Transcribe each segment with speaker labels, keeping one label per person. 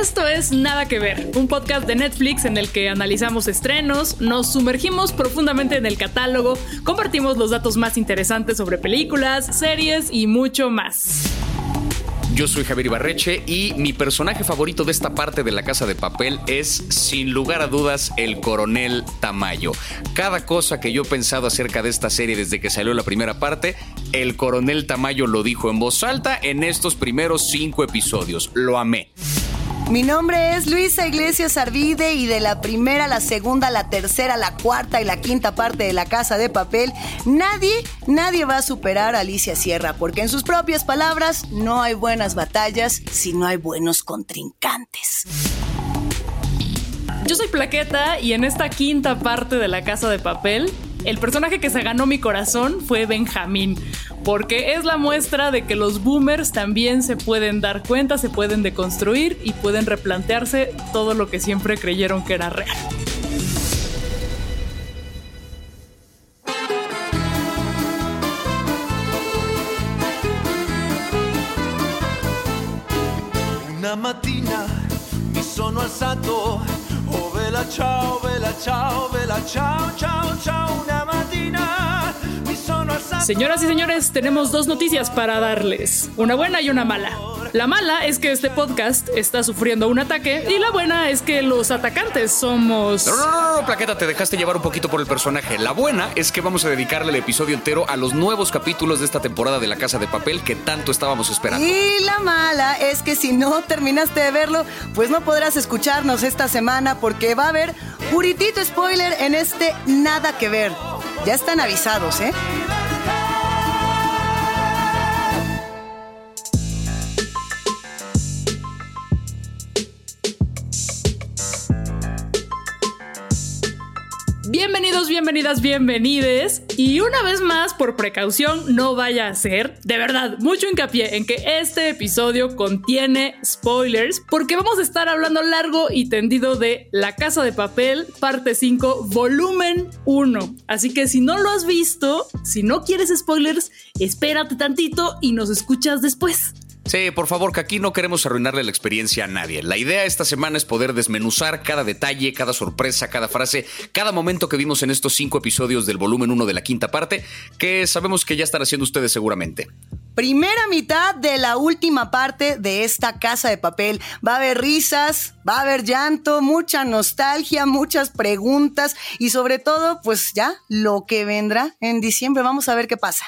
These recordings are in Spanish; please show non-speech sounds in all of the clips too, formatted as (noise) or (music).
Speaker 1: Esto es Nada que Ver, un podcast de Netflix en el que analizamos estrenos, nos sumergimos profundamente en el catálogo, compartimos los datos más interesantes sobre películas, series y mucho más.
Speaker 2: Yo soy Javier Ibarreche y mi personaje favorito de esta parte de la casa de papel es, sin lugar a dudas, el coronel Tamayo. Cada cosa que yo he pensado acerca de esta serie desde que salió la primera parte, el coronel Tamayo lo dijo en voz alta en estos primeros cinco episodios. Lo amé.
Speaker 3: Mi nombre es Luisa Iglesias Arvide y de la primera, la segunda, la tercera, la cuarta y la quinta parte de La Casa de Papel, nadie, nadie va a superar a Alicia Sierra, porque en sus propias palabras, no hay buenas batallas si no hay buenos contrincantes.
Speaker 1: Yo soy Plaqueta y en esta quinta parte de La Casa de Papel, el personaje que se ganó mi corazón fue Benjamín, porque es la muestra de que los boomers también se pueden dar cuenta, se pueden deconstruir y pueden replantearse todo lo que siempre creyeron que era real.
Speaker 4: Una mattina mi sono alzato, oh vela ciao, vela ciao, vela ciao, ciao, ciao, una mattina.
Speaker 1: Señoras y señores, tenemos dos noticias para darles, una buena y una mala. La mala es que este podcast está sufriendo un ataque y la buena es que los atacantes somos...
Speaker 2: No, no, no, no, Plaqueta, te dejaste llevar un poquito por el personaje. La buena es que vamos a dedicarle el episodio entero a los nuevos capítulos de esta temporada de La Casa de Papel que tanto estábamos esperando.
Speaker 3: Y la mala es que si no terminaste de verlo, pues no podrás escucharnos esta semana porque va a haber puritito spoiler en este Nada que ver. Ya están avisados, ¿eh?
Speaker 1: Bienvenidos, bienvenidas, bienvenides. Y una vez más, por precaución, no vaya a ser, de verdad, mucho hincapié en que este episodio contiene spoilers, porque vamos a estar hablando largo y tendido de La Casa de Papel, parte 5, volumen 1. Así que si no lo has visto, si no quieres spoilers, espérate tantito y nos escuchas después.
Speaker 2: Sí, por favor, que aquí no queremos arruinarle la experiencia a nadie. La idea esta semana es poder desmenuzar cada detalle, cada sorpresa, cada frase, cada momento que vimos en estos cinco episodios del volumen 1 de la quinta parte, que sabemos que ya están haciendo ustedes seguramente.
Speaker 3: Primera mitad de la última parte de esta casa de papel. Va a haber risas, va a haber llanto, mucha nostalgia, muchas preguntas y sobre todo, pues ya lo que vendrá en diciembre. Vamos a ver qué pasa.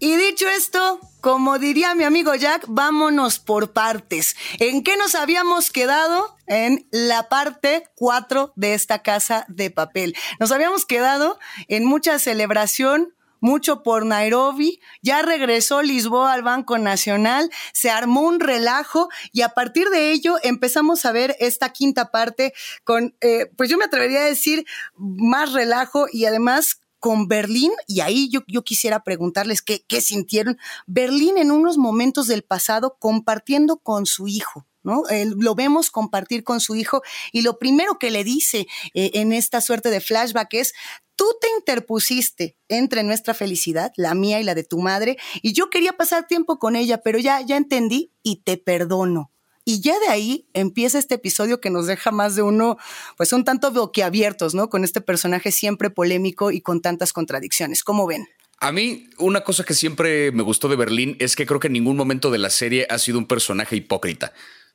Speaker 3: Y dicho esto, como diría mi amigo Jack, vámonos por partes. ¿En qué nos habíamos quedado? En la parte 4 de esta casa de papel. Nos habíamos quedado en mucha celebración, mucho por Nairobi, ya regresó Lisboa al Banco Nacional, se armó un relajo y a partir de ello empezamos a ver esta quinta parte con, eh, pues yo me atrevería a decir, más relajo y además con Berlín, y ahí yo, yo quisiera preguntarles qué, qué sintieron, Berlín en unos momentos del pasado compartiendo con su hijo. ¿No? lo vemos compartir con su hijo y lo primero que le dice eh, en esta suerte de flashback es, tú te interpusiste entre nuestra felicidad, la mía y la de tu madre, y yo quería pasar tiempo con ella, pero ya, ya entendí y te perdono. Y ya de ahí empieza este episodio que nos deja más de uno, pues un tanto boquiabiertos, ¿no? Con este personaje siempre polémico y con tantas contradicciones. ¿Cómo ven?
Speaker 2: A mí, una cosa que siempre me gustó de Berlín es que creo que en ningún momento de la serie ha sido un personaje hipócrita.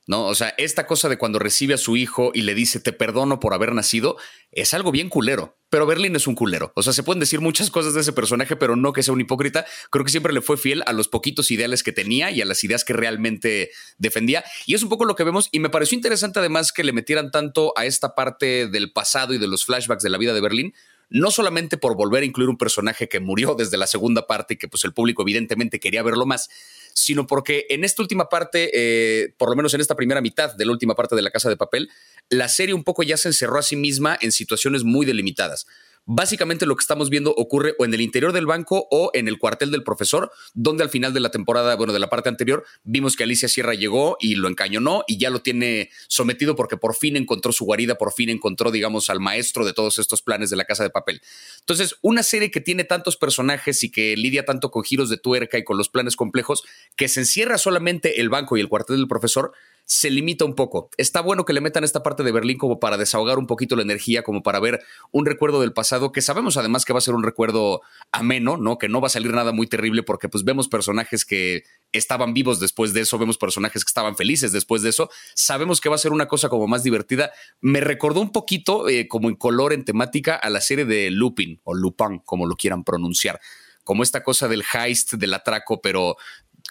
Speaker 2: ¿No? O sea, esta cosa de cuando recibe a su hijo y le dice te perdono por haber nacido es algo bien culero. Pero Berlín es un culero. O sea, se pueden decir muchas cosas de ese personaje, pero no que sea un hipócrita. Creo que siempre le fue fiel a los poquitos ideales que tenía y a las ideas que realmente defendía. Y es un poco lo que vemos. Y me pareció interesante además que le metieran tanto a esta parte del pasado y de los flashbacks de la vida de Berlín, no solamente por volver a incluir un personaje que murió desde la segunda parte y que pues el público evidentemente quería verlo más, sino porque en esta última parte, eh, por lo menos en esta primera mitad de la última parte de la Casa de Papel, la serie un poco ya se encerró a sí misma en situaciones muy delimitadas. Básicamente lo que estamos viendo ocurre o en el interior del banco o en el cuartel del profesor, donde al final de la temporada, bueno, de la parte anterior, vimos que Alicia Sierra llegó y lo encañonó y ya lo tiene sometido porque por fin encontró su guarida, por fin encontró, digamos, al maestro de todos estos planes de la casa de papel. Entonces, una serie que tiene tantos personajes y que lidia tanto con giros de tuerca y con los planes complejos, que se encierra solamente el banco y el cuartel del profesor, se limita un poco. Está bueno que le metan esta parte de Berlín como para desahogar un poquito la energía, como para ver un recuerdo del pasado, que sabemos además que va a ser un recuerdo ameno, ¿no? Que no va a salir nada muy terrible porque pues vemos personajes que estaban vivos después de eso, vemos personajes que estaban felices después de eso, sabemos que va a ser una cosa como más divertida. Me recordó un poquito eh, como en color, en temática, a la serie de Lupin o Lupin, como lo quieran pronunciar como esta cosa del heist, del atraco, pero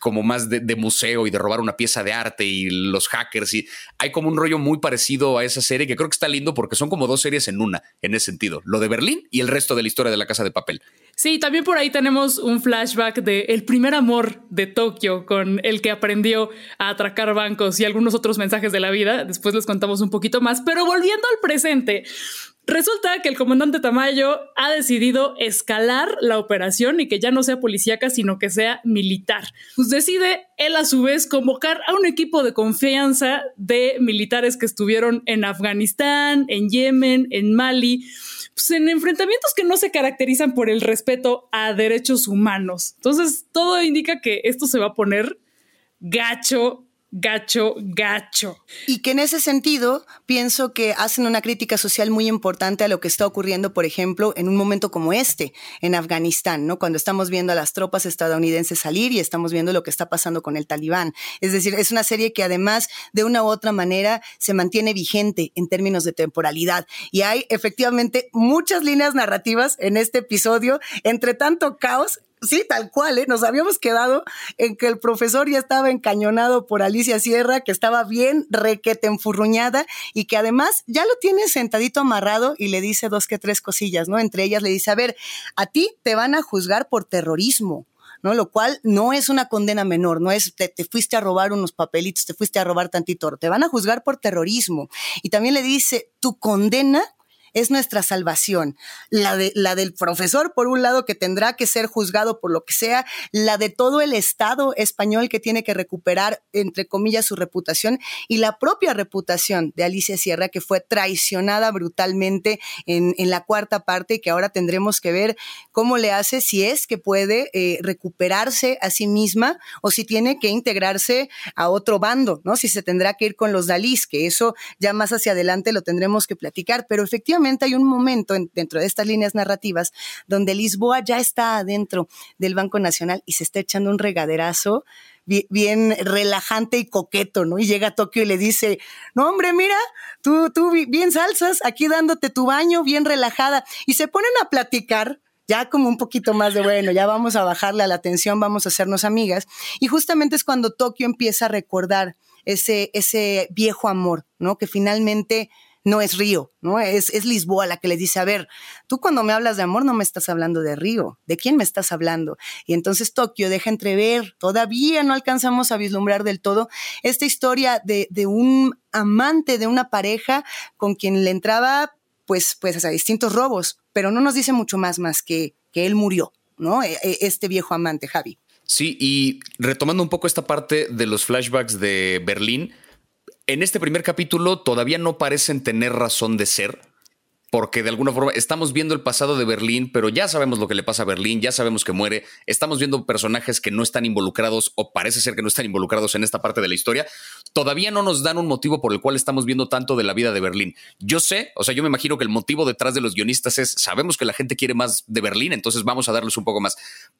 Speaker 2: como más de, museo y de robar una pieza de arte y los hackers y hay como un rollo muy parecido a esa serie que creo que está lindo porque son como dos series en una en ese sentido, lo de Berlín y el resto de la historia de la casa de papel.
Speaker 1: Sí, también por ahí tenemos un flashback de el primer amor de Tokio con el que aprendió a atracar bancos y algunos otros mensajes de la vida. Después les contamos un poquito más, pero volviendo al presente, Resulta que el comandante Tamayo ha decidido escalar la operación y que ya no sea policíaca, sino que sea militar. Pues decide él a su vez convocar a un equipo de confianza de militares que estuvieron en Afganistán, en Yemen, en Mali, pues en enfrentamientos que no se caracterizan por el respeto a derechos humanos. Entonces, todo indica que esto se va a poner gacho gacho, gacho.
Speaker 3: Y que en ese sentido pienso que hacen una crítica social muy importante a lo que está ocurriendo, por ejemplo, en un momento como este, en Afganistán, ¿no? Cuando estamos viendo a las tropas estadounidenses salir y estamos viendo lo que está pasando con el talibán. Es decir, es una serie que además de una u otra manera se mantiene vigente en términos de temporalidad. Y hay efectivamente muchas líneas narrativas en este episodio, entre tanto caos Sí, tal cual, ¿eh? Nos habíamos quedado en que el profesor ya estaba encañonado por Alicia Sierra, que estaba bien requete enfurruñada y que además ya lo tiene sentadito amarrado y le dice dos que tres cosillas, ¿no? Entre ellas le dice, a ver, a ti te van a juzgar por terrorismo. ¿no? Lo cual no es una condena menor, no es te, te, fuiste a robar unos papelitos, te fuiste a robar tantito, te van a juzgar por terrorismo. Y también le dice, tu condena es nuestra salvación. La, de, la del profesor, por un lado, que tendrá que ser juzgado por lo que sea, la de todo el Estado español que tiene que recuperar, entre comillas, su reputación y la propia reputación de Alicia Sierra, que fue traicionada brutalmente en, en la cuarta parte y que ahora tendremos que ver cómo le hace, si es que puede eh, recuperarse a sí misma o si tiene que integrarse a otro bando, ¿no? Si se tendrá que ir con los Dalís, que eso ya más hacia adelante lo tendremos que platicar, pero efectivamente hay un momento dentro de estas líneas narrativas donde Lisboa ya está adentro del Banco Nacional y se está echando un regaderazo bien, relajante y coqueto, ¿no? Y llega a Tokio y le dice, no, hombre, mira, tú, tú bien salsas, aquí dándote tu baño, bien relajada. Y se ponen a platicar ya como un poquito más de, bueno, ya vamos a bajarle a la tensión, vamos a hacernos amigas. Y justamente es cuando Tokio empieza a recordar ese, ese viejo amor, ¿no? Que finalmente no es Río, ¿no? Es, es Lisboa la que le dice, a ver, tú cuando me hablas de amor no me estás hablando de Río, ¿de quién me estás hablando? Y entonces Tokio deja entrever, todavía no alcanzamos a vislumbrar del todo esta historia de, de un amante, de una pareja con quien le entraba pues, pues a distintos robos, pero no nos dice mucho más más que, que él murió, ¿no? E, e, este viejo amante, Javi.
Speaker 2: Sí, y retomando un poco esta parte de los flashbacks de Berlín, en este primer capítulo todavía no parecen tener razón de ser, porque de alguna forma estamos viendo el pasado de Berlín, pero ya sabemos lo que le pasa a Berlín, ya sabemos que muere, estamos viendo personajes que no están involucrados o parece ser que no están involucrados en esta parte de la historia, todavía no nos dan un motivo por el cual estamos viendo tanto de la vida de Berlín. Yo sé, o sea, yo me imagino que el motivo detrás de los guionistas es, sabemos que la gente quiere más de Berlín, entonces vamos a darles un poco más,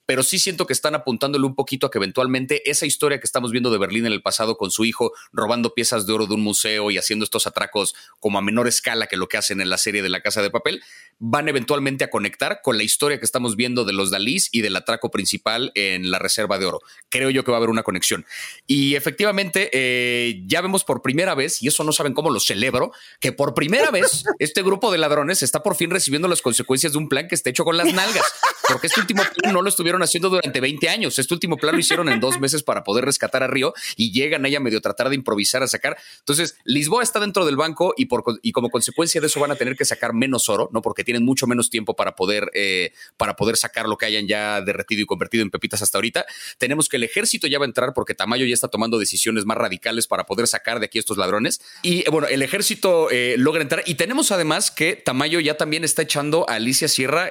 Speaker 2: pero sí siento que están apuntándole un poquito a que eventualmente esa historia que estamos viendo de Berlín en el pasado con su hijo robando piezas de oro de un museo y haciendo estos atracos como a menor escala que lo que hacen en la serie de la Casa de Papel, van eventualmente a conectar con la historia que estamos viendo de los Dalís y del atraco principal en la Reserva de Oro. Creo yo que va a haber una conexión. Y efectivamente, eh, ya vemos por primera vez, y eso no saben cómo lo celebro, que por primera vez (laughs) este grupo de ladrones está por fin recibiendo las consecuencias de un plan que está hecho con las nalgas, porque este último plan no lo estuvieron haciendo durante 20 años. Este último plan lo hicieron en dos meses para poder rescatar a Río y llegan ahí a medio tratar de improvisar, a sacar. Entonces, Lisboa está dentro del banco y, por, y como consecuencia de eso van a tener que sacar menos oro, ¿no? Porque tienen mucho menos tiempo para poder, eh, para poder sacar lo que hayan ya derretido y convertido en pepitas hasta ahorita. Tenemos que el ejército ya va a entrar porque Tamayo ya está tomando decisiones más radicales para poder sacar de aquí estos ladrones. Y eh, bueno, el ejército eh, logra entrar. Y tenemos además que Tamayo ya también está echando a Alicia Sierra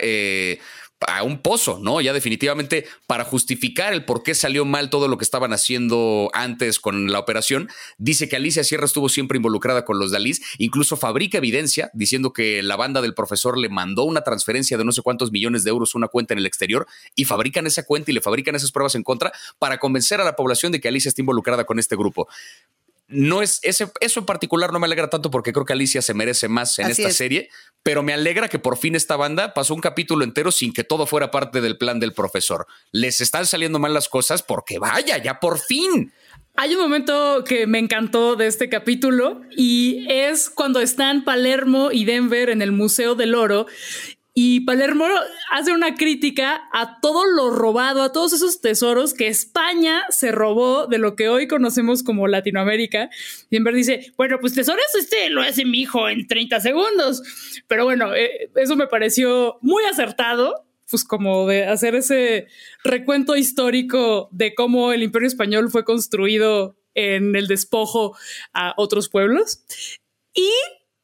Speaker 2: a un pozo, ¿no? Ya definitivamente para justificar el por qué salió mal todo lo que estaban haciendo antes con la operación, dice que Alicia Sierra estuvo siempre involucrada con los Dalís, incluso fabrica evidencia diciendo que la banda del profesor le mandó una transferencia de no sé cuántos millones de euros a una cuenta en el exterior y fabrican esa cuenta y le fabrican esas pruebas en contra para convencer a la población de que Alicia está involucrada con este grupo no es ese, eso en particular no me alegra tanto porque creo que Alicia se merece más en esta serie, pero me alegra que por fin esta banda pasó un capítulo entero sin que todo fuera parte del plan del profesor. Les están saliendo mal las cosas porque vaya, ya por fin.
Speaker 1: Hay un momento que me encantó de este capítulo y es cuando están Palermo y Denver en el Museo del Oro y Palermo hace una crítica a todo lo robado, a todos esos tesoros que España se robó de lo que hoy conocemos como Latinoamérica. Vez dice, bueno, pues tesoros este lo hace mi hijo en 30 segundos. Pero bueno, eh, eso me pareció muy acertado, pues como de hacer ese recuento histórico de cómo el imperio español fue construido en el despojo a otros pueblos. Y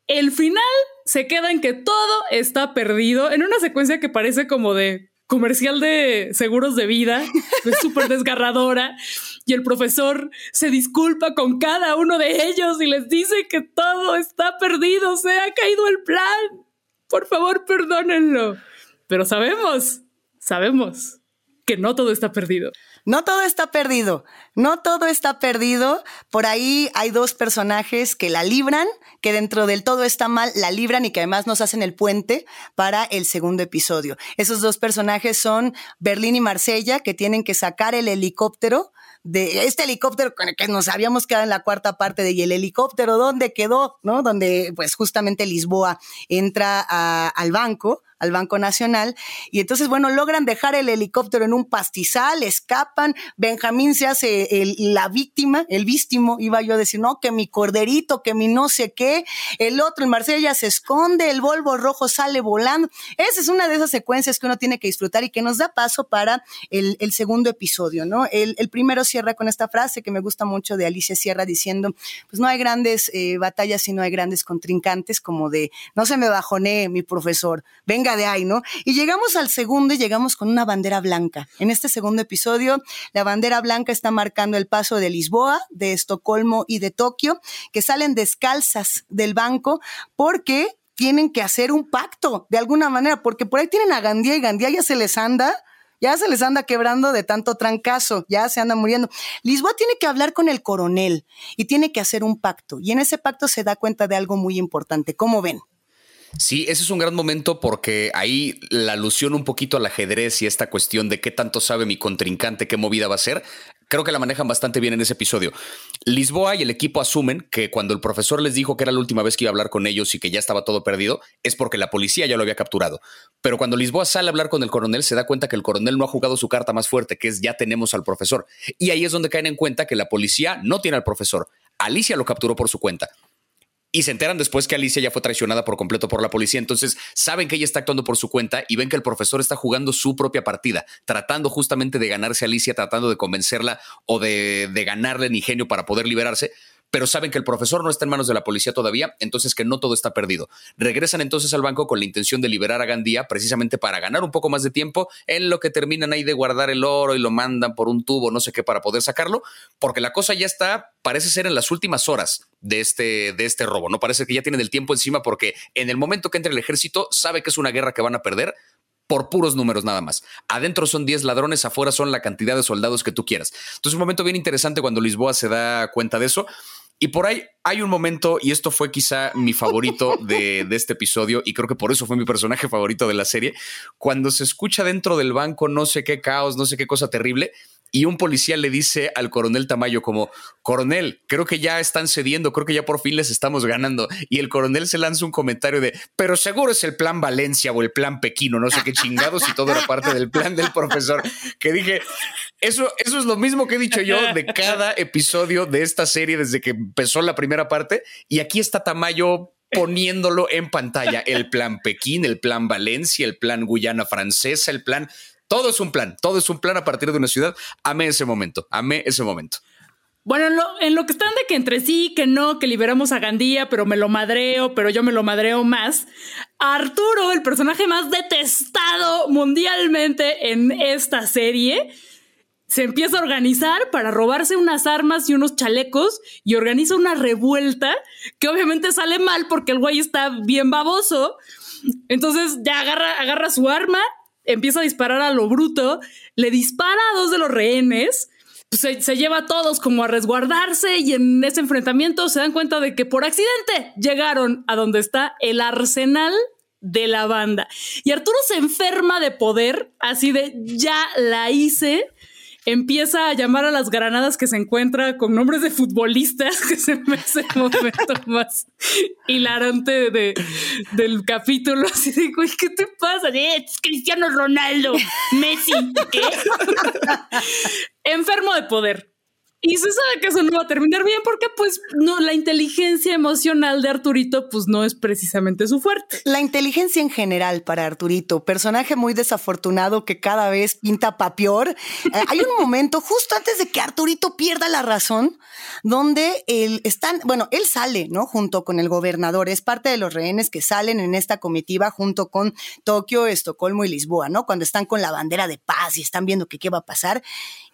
Speaker 1: el final se queda en que todo está perdido en una secuencia que parece como de comercial de seguros de vida, (laughs) es súper desgarradora, y el profesor se disculpa con cada uno de ellos y les dice que todo está perdido, se ha caído el plan. Por favor, perdónenlo. Pero sabemos, sabemos que no todo está perdido.
Speaker 3: No todo está perdido, no todo está perdido. Por ahí hay dos personajes que la libran, que dentro del todo está mal, la libran y que además nos hacen el puente para el segundo episodio. Esos dos personajes son Berlín y Marsella, que tienen que sacar el helicóptero de este helicóptero con el que nos habíamos quedado en la cuarta parte de y el helicóptero dónde quedó, ¿no? Donde pues justamente Lisboa entra al banco al Banco Nacional. Y entonces, bueno, logran dejar el helicóptero en un pastizal, escapan, Benjamín se hace la víctima, el víctimo, iba yo a decir, no, que mi corderito, que mi no sé qué, el otro, en Marsella se esconde, el Volvo rojo sale volando. Esa es una de esas secuencias que uno tiene que disfrutar y que nos da paso para el, segundo episodio, ¿no? El, primero cierra con esta frase que me gusta mucho de Alicia Sierra diciendo, pues no hay grandes eh, batallas si no hay grandes contrincantes, como de, no se me bajonee mi profesor, venga de ahí, ¿no? Y llegamos al segundo y llegamos con una bandera blanca. En este segundo episodio, la bandera blanca está marcando el paso de Lisboa, de Estocolmo y de Tokio, que salen descalzas del banco porque tienen que hacer un pacto de alguna manera, porque por ahí tienen a Gandía y Gandía ya se les anda ya se les anda quebrando de tanto trancazo, ya se anda muriendo. Lisboa tiene que hablar con el coronel y tiene que hacer un pacto. Y en ese pacto se da cuenta de algo muy importante. ¿Cómo ven?
Speaker 2: Sí, ese es un gran momento porque ahí la alusión un poquito al ajedrez y esta cuestión de qué tanto sabe mi contrincante, qué movida va a ser, creo que la manejan bastante bien en ese episodio. Lisboa y el equipo asumen que cuando el profesor les dijo que era la última vez que iba a hablar con ellos y que ya estaba todo perdido, es porque la policía ya lo había capturado. Pero cuando Lisboa sale a hablar con el coronel, se da cuenta que el coronel no ha jugado su carta más fuerte, que es ya tenemos al profesor. Y ahí es donde caen en cuenta que la policía no tiene al profesor. Alicia lo capturó por su cuenta y se enteran después que Alicia ya fue traicionada por completo por la policía. Entonces saben que ella está actuando por su cuenta y ven que el profesor está jugando su propia partida, tratando justamente de ganarse a Alicia, tratando de convencerla o de, de ganarle en ingenio para poder liberarse pero saben que el profesor no está en manos de la policía todavía, entonces que no todo está perdido. Regresan entonces al banco con la intención de liberar a Gandía precisamente para ganar un poco más de tiempo en lo que terminan ahí de guardar el oro y lo mandan por un tubo, no sé qué, para poder sacarlo, porque la cosa ya está, parece ser en las últimas horas de este, de este robo, ¿no? Parece que ya tienen el tiempo encima porque en el momento que entre el ejército sabe que es una guerra que van a perder, por puros números nada más. Adentro son 10 ladrones, afuera son la cantidad de soldados que tú quieras. Entonces, un momento bien interesante cuando Lisboa se da cuenta de eso. Y por ahí hay un momento, y esto fue quizá mi favorito de, este episodio, y creo que por eso fue mi personaje favorito de la serie, cuando se escucha dentro del banco no sé qué caos, no sé qué cosa terrible, y un policía le dice al coronel Tamayo como, coronel, creo que ya están cediendo, creo que ya por fin les estamos ganando. Y el coronel se lanza un comentario de, pero seguro es el plan Valencia o el plan Pequino, no sé qué chingados y todo era parte del plan del profesor. Que dije, eso, eso es lo mismo que he dicho yo de cada episodio de esta serie desde que empezó la primera parte. Y aquí está Tamayo poniéndolo en pantalla. El plan Pekín, el plan Valencia, el plan Guyana Francesa, el plan todo es un plan, todo es un plan a partir de una ciudad. Amé ese momento, amé ese momento.
Speaker 1: Bueno, en lo, que están de que entre sí, que no, que liberamos a Gandía, pero me lo madreo, pero yo me lo madreo más. Arturo, el personaje más detestado, mundialmente en esta serie, se empieza a organizar para robarse unas armas y unos chalecos y organiza una revuelta que obviamente sale mal porque el güey está bien baboso. Entonces ya agarra, agarra su arma, empieza a disparar a lo bruto, le dispara a dos de los rehenes. Se, se, lleva a todos como a resguardarse y en ese enfrentamiento se dan cuenta de que por accidente llegaron a donde está el arsenal de la banda. Y Arturo se enferma de poder, así de ya la hice empieza a llamar a las granadas que se encuentra con nombres de futbolistas, (laughs) que se me hace el momento (laughs) más hilarante de, del capítulo. Así de, ¿qué te pasa? Es Cristiano Ronaldo, Messi, ¿qué? (laughs) Enfermo de poder. Y se sabe que eso no va a terminar bien porque pues no, la inteligencia emocional de Arturito pues no es precisamente su fuerte.
Speaker 3: La inteligencia en general para Arturito, personaje muy desafortunado que cada vez pinta papior. Eh, hay un momento justo antes de que Arturito pierda la razón donde él están, bueno, él sale, ¿no? Junto con el gobernador, es parte de los rehenes que salen en esta comitiva junto con Tokio, Estocolmo y Lisboa, ¿no? Cuando están con la bandera de paz y están viendo qué va a pasar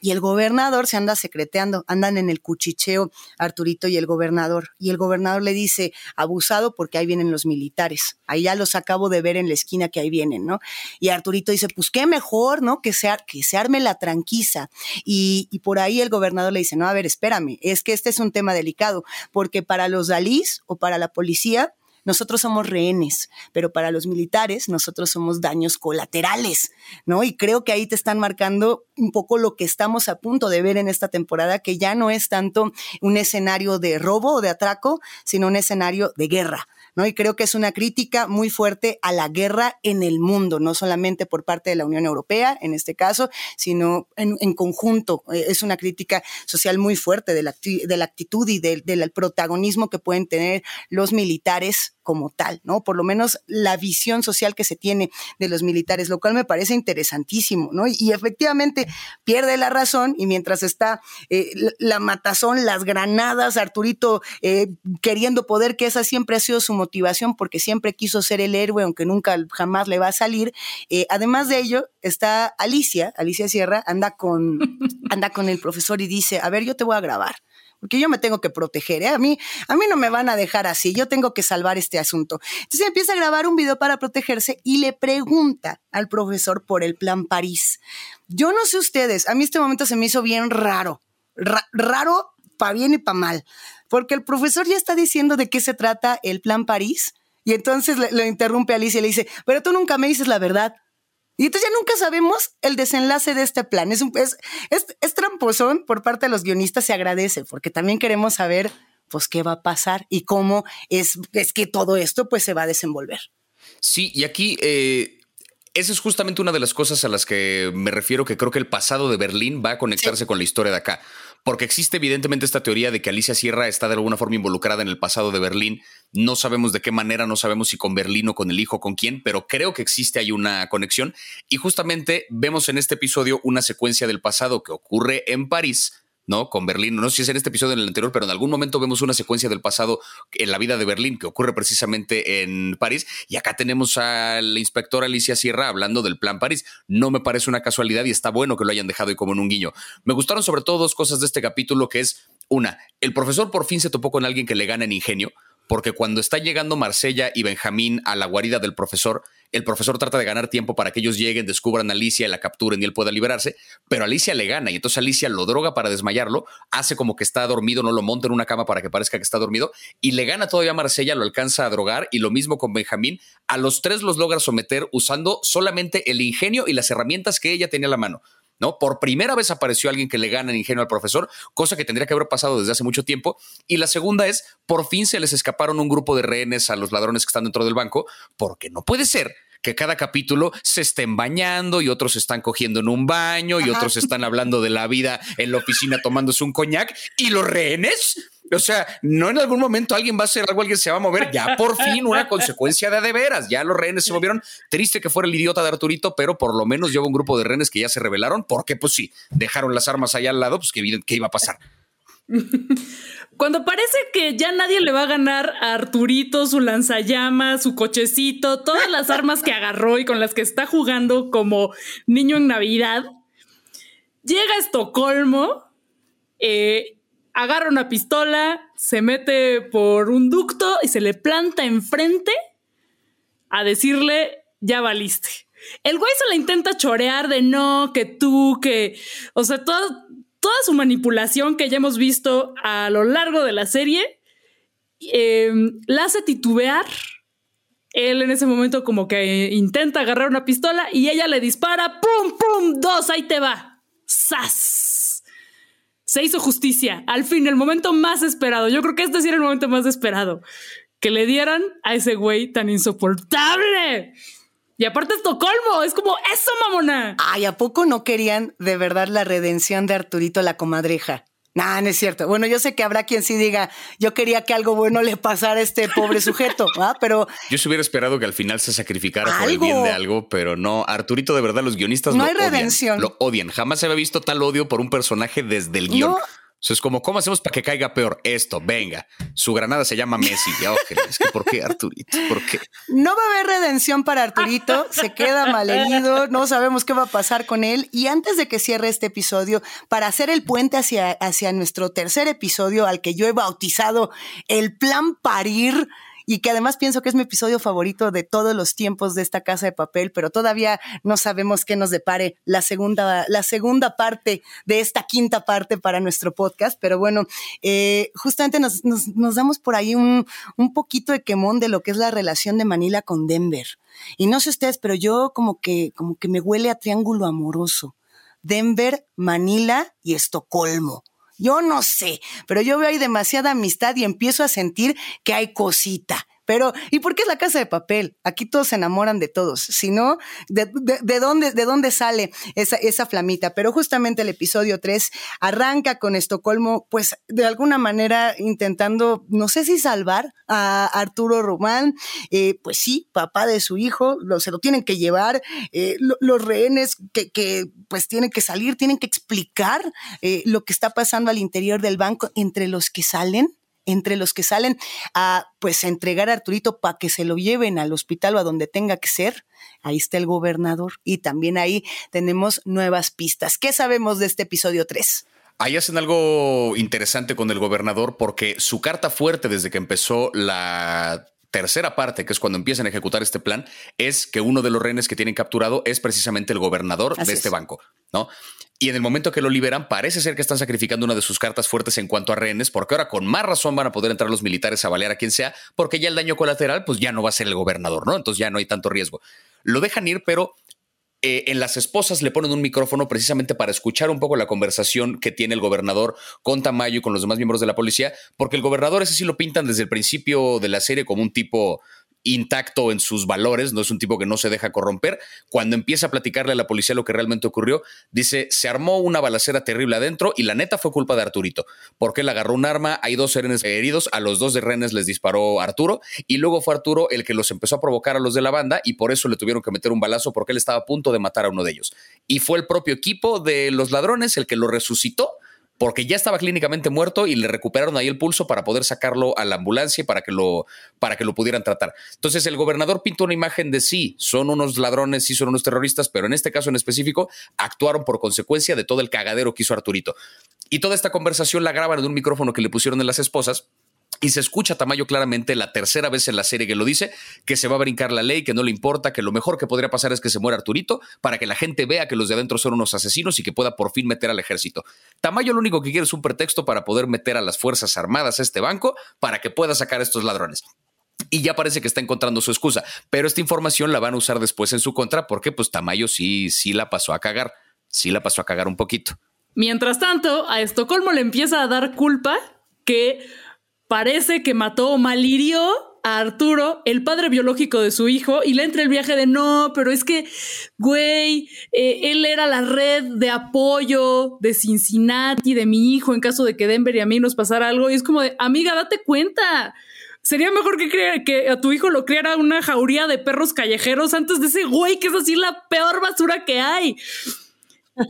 Speaker 3: y el gobernador se anda secreteando, andan en el cuchicheo Arturito y el gobernador. Y el gobernador le dice, abusado porque ahí vienen los militares. Ahí ya los acabo de ver en la esquina que ahí vienen, ¿no? Y Arturito dice, pues qué mejor, ¿no? Que se, que se arme la tranquiza. Y, y por ahí el gobernador le dice, no, a ver, espérame, es que este es un tema delicado, porque para los dalís o para la policía, nosotros somos rehenes, pero para los militares nosotros somos daños colaterales, ¿no? Y creo que ahí te están marcando un poco lo que estamos a punto de ver en esta temporada, que ya no es tanto un escenario de robo o de atraco, sino un escenario de guerra. Y creo que es una crítica muy fuerte a la guerra en el mundo, no solamente por parte de la Unión Europea, en este caso, sino en, conjunto. Eh, es una crítica social muy fuerte de la, de la actitud y del protagonismo que pueden tener los militares como tal, ¿no? Por lo menos la visión social que se tiene de los militares, lo cual me parece interesantísimo, ¿no? Y, efectivamente pierde la razón y mientras está eh, la matazón, las granadas, Arturito eh, queriendo poder, que esa siempre ha sido su motivación porque siempre quiso ser el héroe, aunque nunca jamás le va a salir. Eh, además de ello, está Alicia, Alicia Sierra, anda con, (laughs) anda con el profesor y dice, a ver, yo te voy a grabar porque yo me tengo que proteger, ¿eh? A mí, a mí no me van a dejar así, yo tengo que salvar este asunto. Entonces empieza a grabar un video para protegerse y le pregunta al profesor por el plan París. Yo no sé ustedes, a mí este momento se me hizo bien raro, raro para bien y para mal, porque el profesor ya está diciendo de qué se trata el plan París. Y entonces le, lo interrumpe Alicia y le dice, pero tú nunca me dices la verdad. Y entonces ya nunca sabemos el desenlace de este plan. Es, un, es, es, tramposón por parte de los guionistas, se agradece, porque también queremos saber pues qué va a pasar y cómo es, es que todo esto pues se va a desenvolver.
Speaker 2: Sí, y aquí eh, esa es justamente una de las cosas a las que me refiero, que creo que el pasado de Berlín va a conectarse con la historia de acá porque existe evidentemente esta teoría de que Alicia Sierra está de alguna forma involucrada en el pasado de Berlín. No sabemos de qué manera, no sabemos si con Berlín o con el hijo, con quién, pero creo que existe ahí una conexión. Y justamente vemos en este episodio una secuencia del pasado que ocurre en París ¿no? Con Berlín. No sé si es en este episodio o en el anterior, pero en algún momento vemos una secuencia del pasado en la vida de Berlín que ocurre precisamente en París. Y acá tenemos al inspector Alicia Sierra hablando del plan París. No me parece una casualidad y está bueno que lo hayan dejado ahí como en un guiño. Me gustaron sobre todo dos cosas de este capítulo, que es una, el profesor por fin se topó con alguien que le gana en ingenio porque cuando está llegando Marsella y Benjamín a la guarida del profesor, el profesor trata de ganar tiempo para que ellos lleguen, descubran a Alicia, la capturen y él pueda liberarse, pero Alicia le gana y entonces Alicia lo droga para desmayarlo, hace como que está dormido, no lo monta en una cama para que parezca que está dormido y le gana todavía a Marsella, lo alcanza a drogar y lo mismo con Benjamín, a los tres los logra someter usando solamente el ingenio y las herramientas que ella tenía a la mano. ¿No? Por primera vez apareció alguien que le gana en ingenio al profesor, cosa que tendría que haber pasado desde hace mucho tiempo. Y la segunda es, por fin se les escaparon un grupo de rehenes a los ladrones que están dentro del banco, porque no puede ser que cada capítulo se estén bañando y otros están cogiendo en un baño y otros están hablando de la vida en la oficina tomándose un coñac y los rehenes o sea, no en algún momento alguien va a hacer algo, alguien se va a mover. Ya por fin una (laughs) consecuencia de de veras. Ya los rehenes se movieron. Triste que fuera el idiota de Arturito, pero por lo menos lleva un grupo de rehenes que ya se rebelaron porque, pues sí, dejaron las armas allá al lado, pues que, que iba a pasar. (laughs)
Speaker 1: Cuando parece que ya nadie le va a ganar a Arturito, su lanzallamas, su cochecito, todas las armas que agarró y con las que está jugando como niño en Navidad, llega a Estocolmo, eh, agarra una pistola, se mete por un ducto y se le planta enfrente a decirle, ya valiste. El güey se la intenta chorear de no, que tú, que, o sea, toda su manipulación que ya hemos visto a lo largo de la serie, em, la hace titubear. Él en ese momento como que intenta agarrar una pistola y ella le dispara, ¡pum, pum! Dos, ahí te va. ¡Sas! Se hizo justicia. Al fin, el momento más esperado. Yo creo que este sí era el momento más esperado. Que le dieran a ese güey tan insoportable. Y aparte Estocolmo, es como eso, mamona.
Speaker 3: Ay, ¿a poco no querían de verdad la redención de Arturito la comadreja? Nah, no es cierto. Bueno, yo sé que habrá quien sí diga, yo quería que algo bueno le pasara a este pobre sujeto, ¿ah? Pero.
Speaker 2: Yo se hubiera esperado que al final se sacrificara por el bien de algo, pero no. Arturito, de verdad, los guionistas
Speaker 3: no
Speaker 2: lo
Speaker 3: hay redención.
Speaker 2: Lo odian. Jamás se había visto tal odio por un personaje desde el guion. Entonces, como, ¿cómo hacemos para que caiga peor? Esto, venga. Su granada se llama Messi. Es que ¿por qué Arturito? ¿Por qué?
Speaker 3: No va a haber redención para Arturito. Se queda malherido. No sabemos qué va a pasar con él. Y antes de que cierre este episodio, para hacer el puente hacia, hacia nuestro tercer episodio, al que yo he bautizado el plan parir, y que además pienso que es mi episodio favorito de todos los tiempos de esta casa de papel, pero todavía no sabemos qué nos depare la segunda, la segunda parte de esta quinta parte para nuestro podcast. Pero bueno, eh, justamente nos, nos, nos, damos por ahí un, un poquito de quemón de lo que es la relación de Manila con Denver. Y no sé ustedes, pero yo como que, como que me huele a triángulo amoroso. Denver, Manila y Estocolmo. Yo no sé, pero yo veo ahí demasiada amistad y empiezo a sentir que hay cosita. Pero, ¿y por qué es la casa de papel? Aquí todos se enamoran de todos. Si no, ¿de, de, de dónde, de dónde sale esa, esa flamita? Pero justamente el episodio 3 arranca con Estocolmo, pues de alguna manera intentando, no sé si salvar a Arturo Román. Eh, pues sí, papá de su hijo, se lo tienen que llevar. Eh, lo, los rehenes que, que, pues tienen que salir, tienen que explicar eh, lo que está pasando al interior del banco entre los que salen entre los que salen a pues entregar a Arturito para que se lo lleven al hospital o a donde tenga que ser, ahí está el gobernador y también ahí tenemos nuevas pistas. ¿Qué sabemos de este episodio 3?
Speaker 2: Ahí hacen algo interesante con el gobernador porque su carta fuerte desde que empezó la tercera parte, que es cuando empiezan a ejecutar este plan, es que uno de los rehenes que tienen capturado es precisamente el gobernador Así de este es. banco, ¿no? Y en el momento que lo liberan, parece ser que están sacrificando una de sus cartas fuertes en cuanto a rehenes, porque ahora con más razón van a poder entrar los militares a balear a quien sea, porque ya el daño colateral, pues ya no va a ser el gobernador, ¿no? Entonces ya no hay tanto riesgo. Lo dejan ir, pero eh, en las esposas le ponen un micrófono precisamente para escuchar un poco la conversación que tiene el gobernador con Tamayo y con los demás miembros de la policía, porque el gobernador ese sí lo pintan desde el principio de la serie como un tipo intacto en sus valores, no es un tipo que no se deja corromper. Cuando empieza a platicarle a la policía lo que realmente ocurrió, dice, se armó una balacera terrible adentro y la neta fue culpa de Arturito, porque él agarró un arma, hay dos rehenes heridos, a los dos de rehenes les disparó Arturo y luego fue Arturo el que los empezó a provocar a los de la banda y por eso le tuvieron que meter un balazo porque él estaba a punto de matar a uno de ellos. Y fue el propio equipo de los ladrones el que lo resucitó porque ya estaba clínicamente muerto y le recuperaron ahí el pulso para poder sacarlo a la ambulancia para que lo, para que lo pudieran tratar. Entonces el gobernador pintó una imagen de sí, son unos ladrones, sí son unos terroristas, pero en este caso en específico actuaron por consecuencia de todo el cagadero que hizo Arturito. Y toda esta conversación la graban en un micrófono que le pusieron en las esposas y se escucha a Tamayo claramente la tercera vez en la serie que lo dice, que se va a brincar la ley, que no le importa, que lo mejor que podría pasar es que se muera Arturito para que la gente vea que los de adentro son unos asesinos y que pueda por fin meter al ejército. Tamayo lo único que quiere es un pretexto para poder meter a las Fuerzas Armadas a este banco para que pueda sacar a estos ladrones. Y ya parece que está encontrando su excusa, pero esta información la van a usar después en su contra porque pues Tamayo sí, sí la pasó a cagar, sí la pasó a cagar un poquito.
Speaker 1: Mientras tanto, a Estocolmo le empieza a dar culpa que parece que mató o malhirió a Arturo, el padre biológico de su hijo, y le entra el viaje de no, pero es que, güey, eh, él era la red de apoyo de Cincinnati, de mi hijo, en caso de que Denver y a mí nos pasara algo. Y es como de, amiga, date cuenta. Sería mejor que, que a tu hijo lo criara una jauría de perros callejeros antes de ese güey, que es así la peor basura que hay.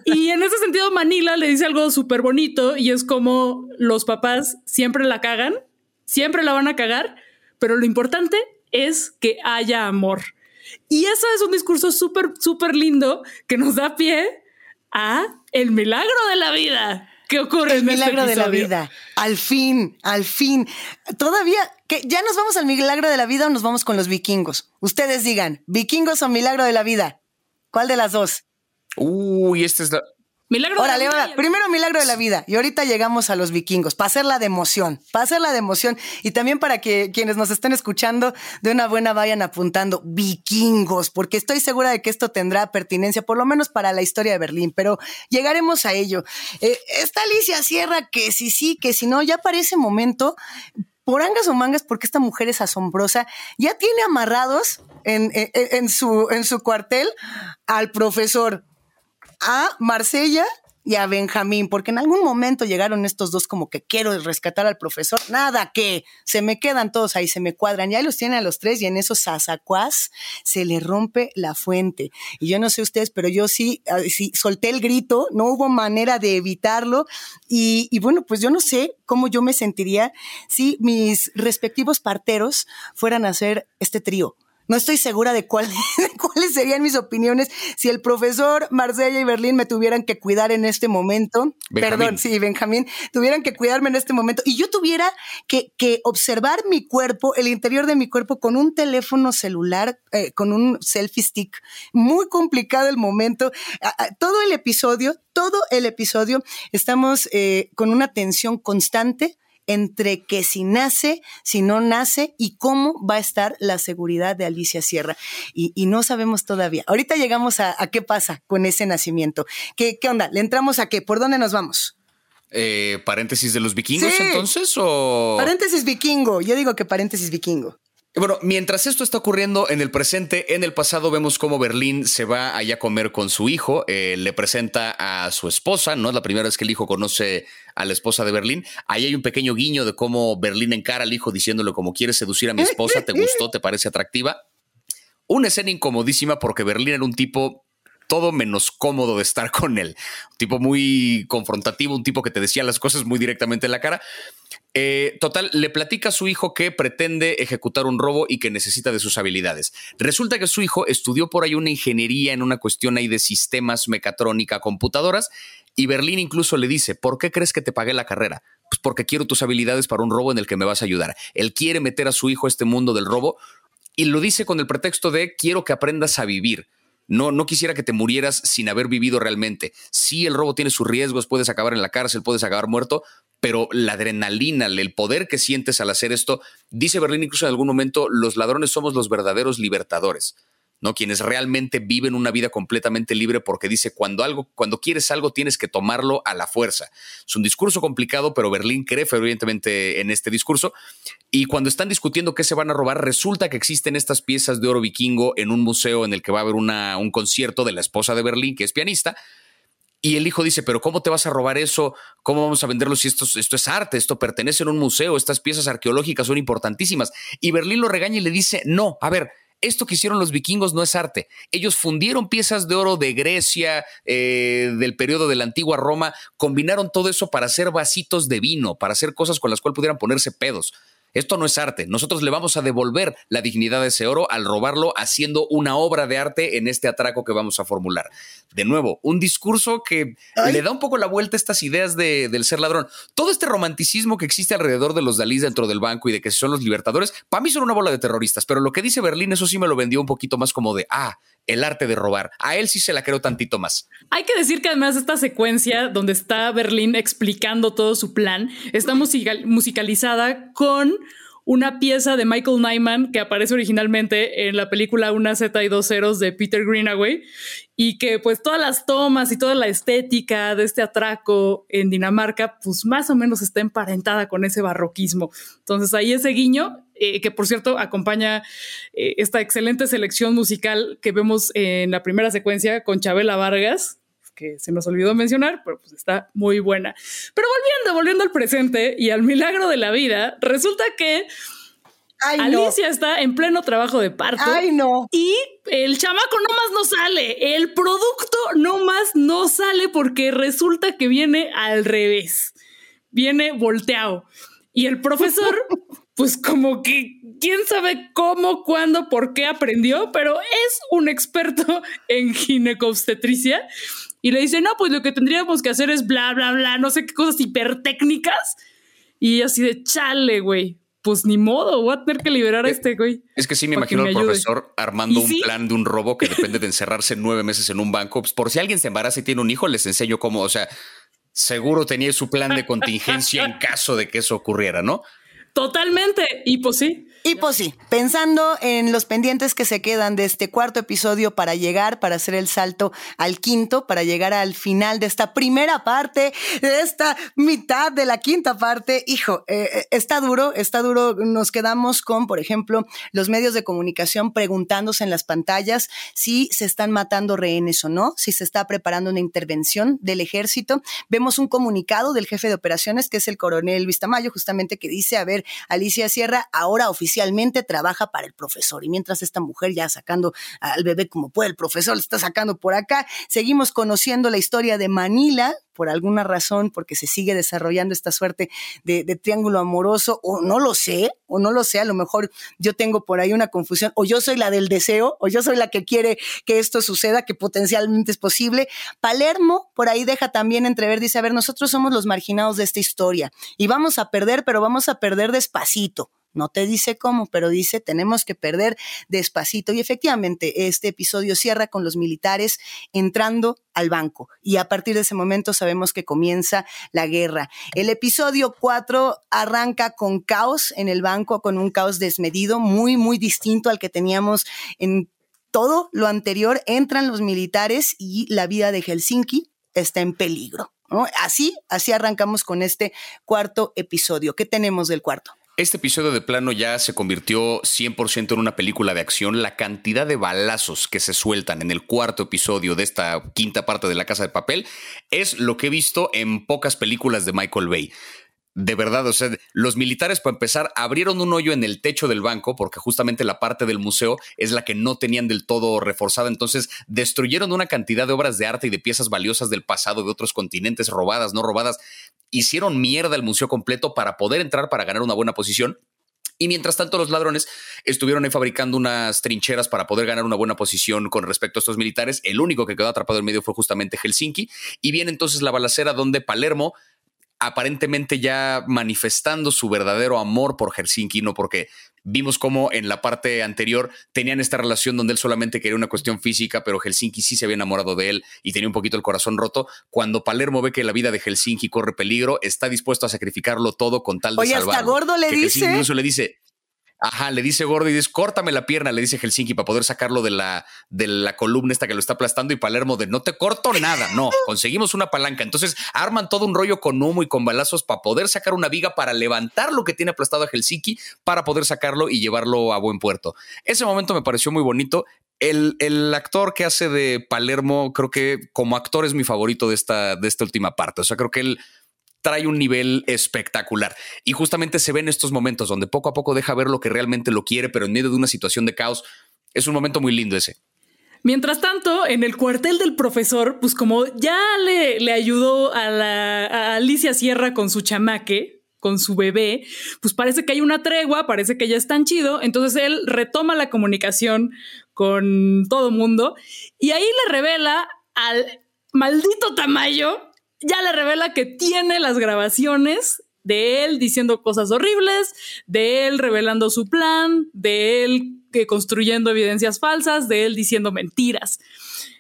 Speaker 1: Y en ese sentido, Manila le dice algo súper bonito y es como los papás siempre la cagan, siempre la van a cagar, pero lo importante es que haya amor. Y eso es un discurso súper, súper lindo que nos da pie a el milagro de la vida. ¿Qué ocurre?
Speaker 3: El
Speaker 1: en este
Speaker 3: milagro de la vida. Al fin, al fin. Todavía, que ¿ya nos vamos al milagro de la vida o nos vamos con los vikingos? Ustedes digan, vikingos o milagro de la vida. ¿Cuál de las dos?
Speaker 2: Uy, esta es la.
Speaker 1: Milagro
Speaker 3: Órale,
Speaker 1: de la vida.
Speaker 3: órale. Primero milagro de la vida y ahorita llegamos a los vikingos para hacerla de emoción, para hacerla de emoción y también para que quienes nos estén escuchando de una buena vayan apuntando vikingos, porque estoy segura de que esto tendrá pertinencia, por lo menos para la historia de Berlín, pero llegaremos a ello. Eh, está Alicia Sierra que si sí, que si no, ya para ese momento por angas o mangas, porque esta mujer es asombrosa, ya tiene amarrados en, en- en su, en su cuartel al profesor, a Marsella y a Benjamín, porque en algún momento llegaron estos dos como que quiero rescatar al profesor, nada que se me quedan todos ahí, se me cuadran, ya los tiene a los tres y en esos sasacuás se le rompe la fuente. Y yo no sé ustedes, pero yo sí, ah, solté el grito, no hubo manera de evitarlo y, y bueno, pues yo no sé cómo yo me sentiría si mis respectivos parteros fueran a hacer este trío. No estoy segura de, cuál- (laughs) de cuáles serían mis opiniones si el profesor Marsella y Berlín me tuvieran que cuidar en este momento.
Speaker 2: Benjamín.
Speaker 3: Perdón, sí, Benjamín, tuvieran que cuidarme en este momento y yo tuviera que, que observar mi cuerpo, el interior de mi cuerpo con un teléfono celular, eh, con un selfie stick. Muy complicado el momento. Todo el episodio, todo el episodio, estamos eh, con una tensión constante entre que si nace, si no nace y cómo va a estar la seguridad de Alicia Sierra. Y, y no sabemos todavía. Ahorita llegamos a, a qué pasa con ese nacimiento. ¿Qué, ¿Qué onda? ¿Le entramos a qué? ¿Por dónde nos vamos?
Speaker 2: eh, paréntesis de los vikingos,
Speaker 3: Sí.
Speaker 2: entonces, o.
Speaker 3: Paréntesis vikingo. Yo digo que paréntesis vikingo.
Speaker 2: Bueno, mientras esto está ocurriendo en el presente, en el pasado vemos cómo Berlín se va allá a comer con su hijo, eh, le presenta a su esposa, no es la primera vez que el hijo conoce a la esposa de Berlín. Ahí hay un pequeño guiño de cómo Berlín encara al hijo diciéndole como quieres seducir a mi esposa, te gustó, te parece atractiva. Una escena incomodísima porque Berlín era un tipo todo menos cómodo de estar con él. Un tipo muy confrontativo, un tipo que te decía las cosas muy directamente en la cara. Eh, total, le platica a su hijo que pretende ejecutar un robo y que necesita de sus habilidades. Resulta que su hijo estudió por ahí una ingeniería en una cuestión ahí de sistemas, mecatrónica, computadoras, y Berlín incluso le dice, ¿por qué crees que te pagué la carrera? Pues porque quiero tus habilidades para un robo en el que me vas a ayudar. Él quiere meter a su hijo a este mundo del robo y lo dice con el pretexto de quiero que aprendas a vivir. No, no quisiera que te murieras sin haber vivido realmente. Sí, el robo tiene sus riesgos, puedes acabar en la cárcel, puedes acabar muerto, pero la adrenalina, el poder que sientes al hacer esto, dice Berlín incluso en algún momento, los ladrones somos los verdaderos libertadores. ¿No? Quienes realmente viven una vida completamente libre porque dice cuando algo, cuando quieres algo tienes que tomarlo a la fuerza. Es un discurso complicado, pero Berlín cree fervientemente en este discurso. Y cuando están discutiendo qué se van a robar, resulta que existen estas piezas de oro vikingo en un museo en el que va a haber una, un concierto de la esposa de Berlín, que es pianista. Y el hijo dice, pero ¿cómo te vas a robar eso? ¿Cómo vamos a venderlo si esto, esto es arte? Esto pertenece a un museo, estas piezas arqueológicas son importantísimas. Y Berlín lo regaña y le dice, no, a ver, esto que hicieron los vikingos no es arte. Ellos fundieron piezas de oro de Grecia, eh, del periodo de la antigua Roma, combinaron todo eso para hacer vasitos de vino, para hacer cosas con las cuales pudieran ponerse pedos. Esto no es arte. Nosotros le vamos a devolver la dignidad de ese oro al robarlo haciendo una obra de arte en este atraco que vamos a formular. De nuevo, un discurso que
Speaker 3: Ay.
Speaker 2: le da un poco la vuelta a estas ideas de- del ser ladrón. Todo este romanticismo que existe alrededor de los Dalís dentro del banco y de que son los libertadores, para mí son una bola de terroristas, pero lo que dice Berlín, eso sí me lo vendió un poquito más como de, ah, el arte de robar. A él sí se la creo tantito más.
Speaker 1: Hay que decir que además esta secuencia donde está Berlín explicando todo su plan está musical- musicalizada con una pieza de Michael Nyman que aparece originalmente en la película Una Z y dos ceros de Peter Greenaway y que pues todas las tomas y toda la estética de este atraco en Dinamarca pues más o menos está emparentada con ese barroquismo. Entonces ahí ese guiño eh, que por cierto acompaña eh, esta excelente selección musical que vemos en la primera secuencia con Chabela Vargas, que se nos olvidó mencionar, pero pues está muy buena. Pero volviendo, volviendo al presente y al milagro de la vida, resulta que Alicia está en pleno trabajo de parto.
Speaker 3: Ay, no.
Speaker 1: Y el chamaco nomás no sale. El producto nomás no sale porque resulta que viene al revés. Viene volteado. Y el profesor, (laughs) pues como que quién sabe cómo, cuándo, por qué aprendió, pero es un experto en ginecobstetricia. Y le dice, no, pues lo que tendríamos que hacer es bla, bla, bla, no sé qué cosas hipertécnicas. Y así de chale, güey pues ni modo, voy a tener que liberar a este güey.
Speaker 2: Es que sí me imagino al profesor armando un plan de un robo que depende de encerrarse nueve meses en un banco. Pues por si alguien se embaraza y tiene un hijo, les enseño cómo, o sea, seguro tenía su plan de contingencia en (laughs) caso de que eso ocurriera, ¿no?
Speaker 1: Totalmente. Y pues sí.
Speaker 3: Y pues sí, pensando en los pendientes que se quedan de este cuarto episodio para llegar, para hacer el salto al quinto, para llegar al final de esta primera parte, de esta mitad de la quinta parte, hijo, eh, eh, está duro, está duro. Nos quedamos con, por ejemplo, los medios de comunicación preguntándose en las pantallas si se están matando rehenes o no, si se está preparando una intervención del ejército. Vemos un comunicado del jefe de operaciones, que es el coronel Vistamayo, justamente que dice, a ver, Alicia Sierra ahora oficialmente trabaja para el profesor. Y mientras esta mujer ya sacando al bebé como puede, el profesor le está sacando por acá, seguimos conociendo la historia de Manila, por alguna razón, porque se sigue desarrollando esta suerte de, de, triángulo amoroso, o no lo sé, o no lo sé, a lo mejor yo tengo por ahí una confusión, o yo soy la del deseo, o yo soy la que quiere que esto suceda, que potencialmente es posible. Palermo por ahí deja también entrever, dice, a ver, nosotros somos los marginados de esta historia y vamos a perder, pero vamos a perder despacito. No te dice cómo, pero dice tenemos que perder despacito. Y efectivamente, este episodio cierra con los militares entrando al banco. Y a partir de ese momento sabemos que comienza la guerra. El episodio 4 arranca con caos en el banco, con un caos desmedido, muy, muy distinto al que teníamos en todo lo anterior. Entran los militares y la vida de Helsinki está en peligro. Así, así arrancamos con este cuarto episodio. ¿Qué tenemos del cuarto?
Speaker 2: Este episodio de plano ya se convirtió 100% en una película de acción. La cantidad de balazos que se sueltan en el cuarto episodio de esta quinta parte de La Casa de Papel es lo que he visto en pocas películas de Michael Bay. De verdad, o sea, los militares, para empezar, abrieron un hoyo en el techo del banco porque justamente la parte del museo es la que no tenían del todo reforzada. Entonces, destruyeron una cantidad de obras de arte y de piezas valiosas del pasado de otros continentes, robadas, no robadas. Hicieron mierda el museo completo para poder entrar, para ganar una buena posición. Y mientras tanto, los ladrones estuvieron ahí fabricando unas trincheras para poder ganar una buena posición con respecto a estos militares. El único que quedó atrapado en medio fue justamente Helsinki. Y viene entonces la balacera donde Palermo aparentemente ya manifestando su verdadero amor por Helsinki, no porque vimos cómo en la parte anterior tenían esta relación donde él solamente quería una cuestión física, pero Helsinki sí se había enamorado de él y tenía un poquito el corazón roto. Cuando Palermo ve que la vida de Helsinki corre peligro, está dispuesto a sacrificarlo todo con tal de
Speaker 3: Oye, hasta gordo le dice.
Speaker 2: incluso le dice, Ajá, le dice Gordo y dice, córtame la pierna, le dice Helsinki para poder sacarlo de la, de la columna esta que lo está aplastando y Palermo de, no te corto nada, no, (laughs) conseguimos una palanca. Entonces arman todo un rollo con humo y con balazos para poder sacar una viga para levantar lo que tiene aplastado a Helsinki para poder sacarlo y llevarlo a buen puerto. Ese momento me pareció muy bonito. El, el, actor que hace de Palermo, creo que como actor es mi favorito de esta, de esta última parte. O sea, creo que él trae un nivel espectacular. Y justamente se ve en estos momentos donde poco a poco deja ver lo que realmente lo quiere, pero en medio de una situación de caos. Es un momento muy lindo ese.
Speaker 1: Mientras tanto, en el cuartel del profesor, pues como ya le, le ayudó a, la, Alicia Sierra con su chamaque, con su bebé, pues parece que hay una tregua, parece que ya están chido. Entonces él retoma la comunicación con todo mundo y ahí le revela al maldito Tamayo ya le revela que tiene las grabaciones de él diciendo cosas horribles, de él revelando su plan, de él que construyendo evidencias falsas, de él diciendo mentiras.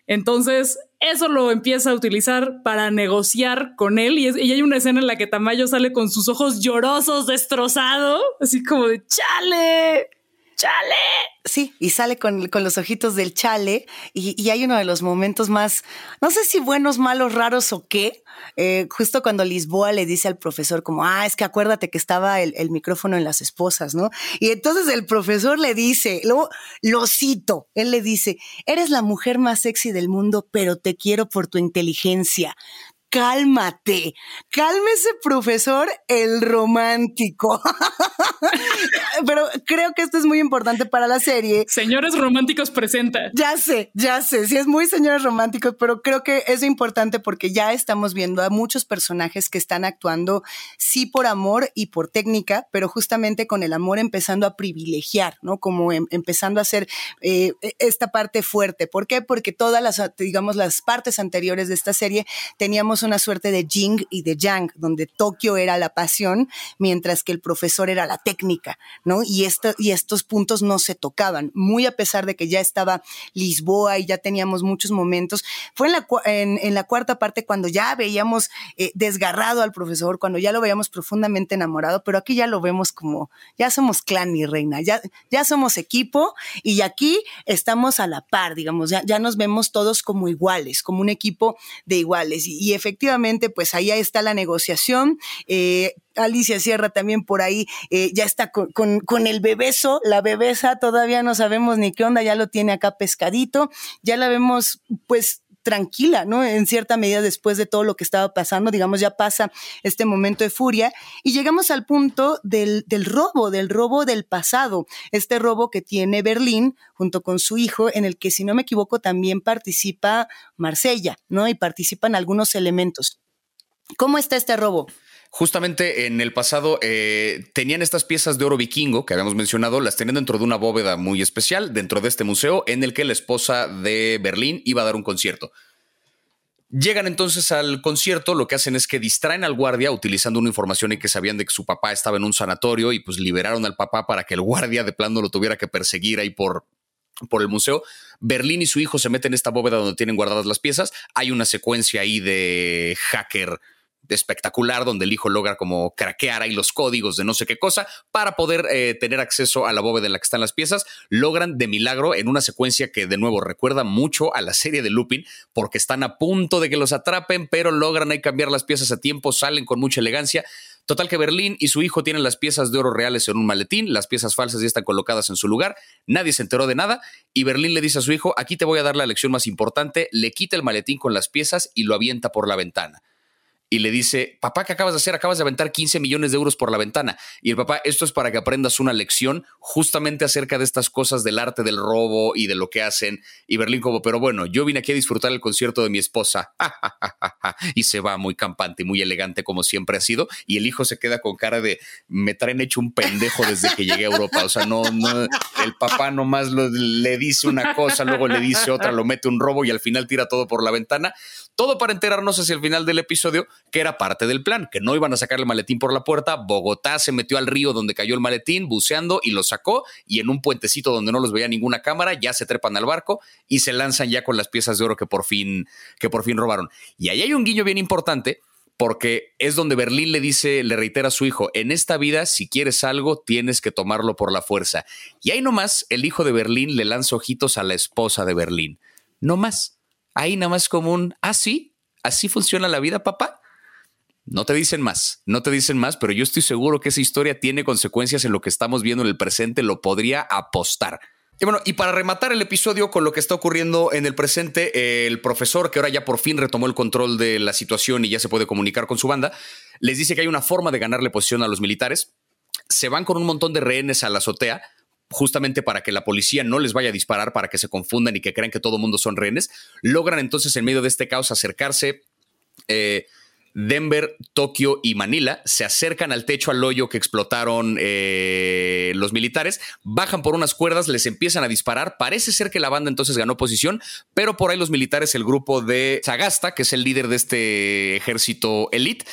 Speaker 1: Entonces, eso lo empieza a utilizar para negociar con él y, y, hay una escena en la que Tamayo sale con sus ojos llorosos, destrozado, así como de chale. ¡Chale!
Speaker 3: Sí, y sale con, con los ojitos del chale y, hay uno de los momentos más, no sé si buenos, malos, raros o qué, eh, justo cuando Lisboa le dice al profesor como, ah, es que acuérdate que estaba el, el, micrófono en las esposas, ¿no? Y entonces el profesor le dice, lo, lo cito, él le dice, eres la mujer más sexy del mundo, pero te quiero por tu inteligencia cálmate, cálmese, profesor, el romántico. (laughs) Pero creo que esto es muy importante para la serie.
Speaker 1: Señores románticos presenta.
Speaker 3: Ya sé, ya sé, sí es muy señores románticos, pero creo que es importante porque ya estamos viendo a muchos personajes que están actuando sí por amor y por técnica, pero justamente con el amor empezando a privilegiar, ¿no? Como em, empezando a hacer eh, e, esta parte fuerte. ¿Por qué? Porque todas las, digamos, las partes anteriores de esta serie teníamos una suerte de Jing y de Yang, donde Tokio era la pasión, mientras que el profesor era la técnica, ¿no? Y, esto, y estos puntos no se tocaban, muy a pesar de que ya estaba Lisboa y ya teníamos muchos momentos. Fue en la, en, la cuarta parte cuando ya veíamos eh, desgarrado al profesor, cuando ya lo veíamos profundamente enamorado, pero aquí ya lo vemos como, ya somos clan, mi reina, ya, ya somos equipo y aquí estamos a la par, digamos, ya, ya nos vemos todos como iguales, como un equipo de iguales. Y, efectivamente, pues ahí está la negociación. Eh, Alicia Sierra también por ahí eh, ya está con, con, el bebeso, la bebesa todavía no sabemos ni qué onda, ya lo tiene acá pescadito, ya la vemos pues tranquila, ¿no? En cierta medida después de todo lo que estaba pasando, digamos, ya pasa este momento de furia y llegamos al punto del, del robo, del robo del pasado, este robo que tiene Berlín junto con su hijo, en el que, si no me equivoco, también participa Marsella, ¿no? Y participan algunos elementos. ¿Cómo está este robo?
Speaker 2: Justamente en el pasado eh, tenían estas piezas de oro vikingo que habíamos mencionado, las tenían dentro de una bóveda muy especial, dentro de este museo, en el que la esposa de Berlín iba a dar un concierto. Llegan entonces al concierto, lo que hacen es que distraen al guardia utilizando una información en que sabían de que su papá estaba en un sanatorio y pues liberaron al papá para que el guardia de plano lo tuviera que perseguir ahí por, por el museo. Berlín y su hijo se meten en esta bóveda donde tienen guardadas las piezas. Hay una secuencia ahí de hacker espectacular donde el hijo logra como craquear ahí los códigos de no sé qué cosa para poder eh, tener acceso a la bóveda en la que están las piezas. Logran de milagro en una secuencia que de nuevo recuerda mucho a la serie de Lupin porque están a punto de que los atrapen, pero logran ahí cambiar las piezas a tiempo, salen con mucha elegancia. Total que Berlín y su hijo tienen las piezas de oro reales en un maletín, las piezas falsas ya están colocadas en su lugar, nadie se enteró de nada y Berlín le dice a su hijo, aquí te voy a dar la lección más importante, le quita el maletín con las piezas y lo avienta por la ventana y le dice, papá, ¿qué acabas de hacer? Acabas de aventar 15 millones de euros por la ventana. Y el papá, esto es para que aprendas una lección justamente acerca de estas cosas del arte del robo y de lo que hacen. Y Berlín como, pero bueno, yo vine aquí a disfrutar el concierto de mi esposa. (laughs) y se va muy campante y muy elegante como siempre ha sido. Y el hijo se queda con cara de, me traen hecho un pendejo desde que llegué a Europa. O sea, no, no, el papá nomás le dice una cosa, luego le dice otra, lo mete un robo y al final tira todo por la ventana. Todo para enterarnos hacia el final del episodio que era parte del plan, que no iban a sacar el maletín por la puerta. Bogotá se metió al río donde cayó el maletín, buceando y lo sacó. Y en un puentecito donde no los veía ninguna cámara, ya se trepan al barco y se lanzan ya con las piezas de oro que por fin, que por fin robaron. Y ahí hay un guiño bien importante porque es donde Berlín le dice, le reitera a su hijo, en esta vida, si quieres algo, tienes que tomarlo por la fuerza. Y ahí nomás, el hijo de Berlín le lanza ojitos a la esposa de Berlín. No más. Ahí nada más como un, ah, sí, así funciona la vida, papá. No te dicen más, no te dicen más, pero yo estoy seguro que esa historia tiene consecuencias en lo que estamos viendo en el presente, lo podría apostar. Y bueno, y para rematar el episodio con lo que está ocurriendo en el presente, el profesor, que ahora ya por fin retomó el control de la situación y ya se puede comunicar con su banda, les dice que hay una forma de ganarle posición a los militares. Se van con un montón de rehenes a la azotea, justamente para que la policía no les vaya a disparar, para que se confundan y que crean que todo mundo son rehenes. Logran entonces en medio de este caos acercarse. Eh, Denver, Tokio y Manila se acercan al techo al hoyo que explotaron eh, los militares, bajan por unas cuerdas, les empiezan a disparar. Parece ser que la banda entonces ganó posición, pero por ahí los militares, el grupo de Sagasta, que es el líder de este ejército elite,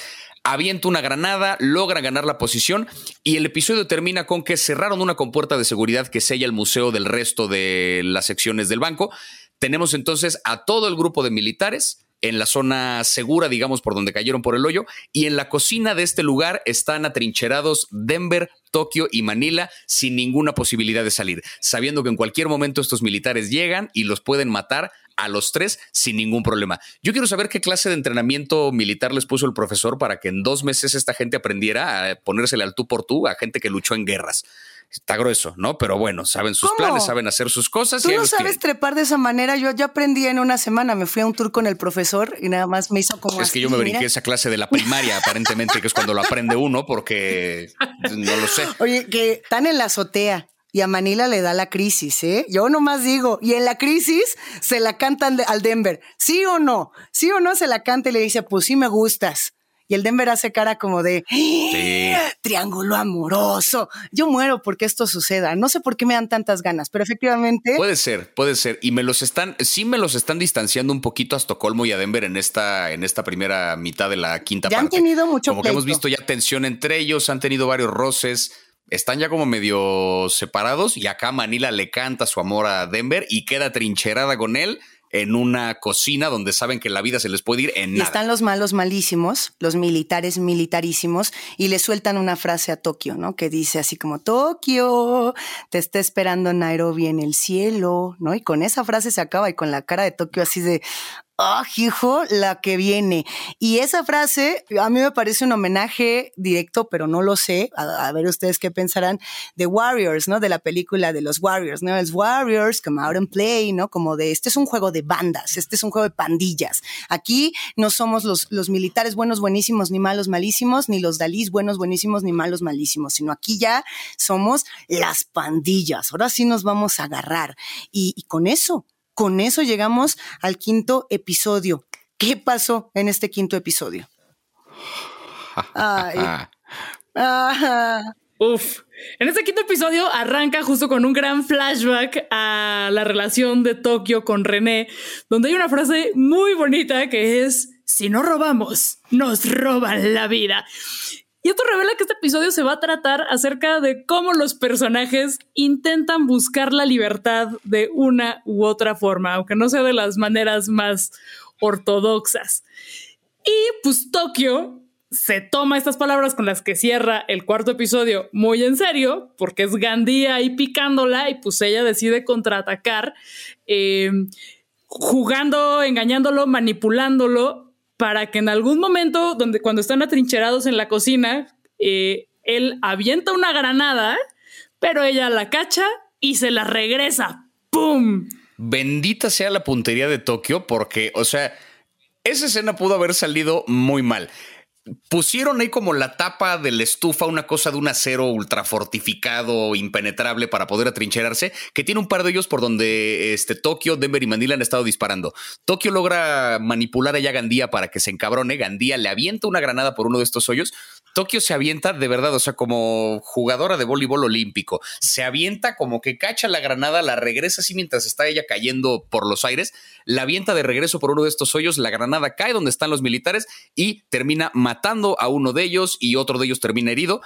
Speaker 2: avienta una granada, logra ganar la posición y el episodio termina con que cerraron una compuerta de seguridad que sella el museo del resto de las secciones del banco. Tenemos entonces a todo el grupo de militares en la zona segura, digamos, por donde cayeron por el hoyo, y en la cocina de este lugar están atrincherados Denver, Tokio y Manila sin ninguna posibilidad de salir, sabiendo que en cualquier momento estos militares llegan y los pueden matar a los tres sin ningún problema. Yo quiero saber qué clase de entrenamiento militar les puso el profesor para que en dos meses esta gente aprendiera a ponérsele al tú por tú a gente que luchó en guerras. Está grueso, ¿no? Pero bueno, saben sus
Speaker 3: ¿Cómo?
Speaker 2: planes, saben hacer sus cosas.
Speaker 3: Tú
Speaker 2: y
Speaker 3: no sabes
Speaker 2: tienen.
Speaker 3: trepar de esa manera. Yo ya aprendí en una semana. Me fui a un tour con el profesor y nada más me hizo como.
Speaker 2: Es que yo me
Speaker 3: mira.
Speaker 2: brinqué esa clase de la primaria, aparentemente, que es cuando lo aprende uno, porque no lo sé.
Speaker 3: Oye, que están en la azotea. Y a Manila le da la crisis, ¿eh? Yo nomás digo, y en la crisis se la cantan al Denver. ¿Sí o no? ¿Sí o no se la canta y le dice, pues sí me gustas? Y el Denver hace cara como de
Speaker 2: Sí.
Speaker 3: triángulo amoroso. Yo muero porque esto suceda. No sé por qué me dan tantas ganas, pero efectivamente
Speaker 2: Puede ser, puede ser. Y me los están, sí me los están distanciando un poquito a Estocolmo y a Denver en esta, en esta primera mitad de la quinta
Speaker 3: Ya han
Speaker 2: parte.
Speaker 3: tenido mucho
Speaker 2: Como que hemos visto ya tensión entre ellos, han tenido varios roces. Están ya como medio separados y acá Manila le canta su amor a Denver y queda trincherada con él en una cocina donde saben que la vida se les puede ir en
Speaker 3: Y
Speaker 2: nada.
Speaker 3: están los malos malísimos, los militares militarísimos, y le sueltan una frase a Tokio, ¿no? Que dice así como, Tokio, te está esperando Nairobi en el cielo, ¿no? Y con esa frase se acaba y con la cara de Tokio así de, ah, hijo, la que viene. Y esa frase a mí me parece un homenaje directo, pero no lo sé, a, ver ustedes qué pensarán, de Warriors, ¿no? De la película de los Warriors, ¿no? Es Warriors, come out and play, ¿no? Como de, este es un juego de bandas, este es un juego de pandillas. Aquí no somos los, los militares buenos, buenísimos, ni malos, malísimos, ni los dalís buenos, buenísimos, ni malos, malísimos, sino aquí ya somos las pandillas. Ahora sí nos vamos a agarrar. Y con eso, con eso llegamos al quinto episodio. ¿Qué pasó en este quinto episodio? Ay. (laughs)
Speaker 1: Uf. En este quinto episodio arranca justo con un gran flashback a la relación de Tokio con René, donde hay una frase muy bonita que es, si no robamos, nos roban la vida. Y esto revela que este episodio se va a tratar acerca de cómo los personajes intentan buscar la libertad de una u otra forma, aunque no sea de las maneras más ortodoxas. Y pues Tokio se toma estas palabras con las que cierra el cuarto episodio muy en serio, porque es Gandhi ahí picándola y pues ella decide contraatacar, eh, jugando, engañándolo, manipulándolo, para que en algún momento, donde cuando están atrincherados en la cocina, eh, él avienta una granada, pero ella la cacha y se la regresa. ¡Pum!
Speaker 2: bendita sea la puntería de Tokio, porque, o sea, esa escena pudo haber salido muy mal. Pusieron ahí como la tapa de la estufa, una cosa de un acero ultra fortificado, impenetrable para poder atrincherarse, que tiene un par de ellos por donde este, Tokio, Denver y Manila han estado disparando. Tokio logra manipular allá a Gandía para que se encabrone. Gandía le avienta una granada por uno de estos hoyos. Tokio se avienta de verdad, o sea, como jugadora de voleibol olímpico. Se avienta como que cacha la granada, la regresa así mientras está ella cayendo por los aires, la avienta de regreso por uno de estos hoyos, la granada cae donde están los militares y termina matando a uno de ellos y otro de ellos termina herido.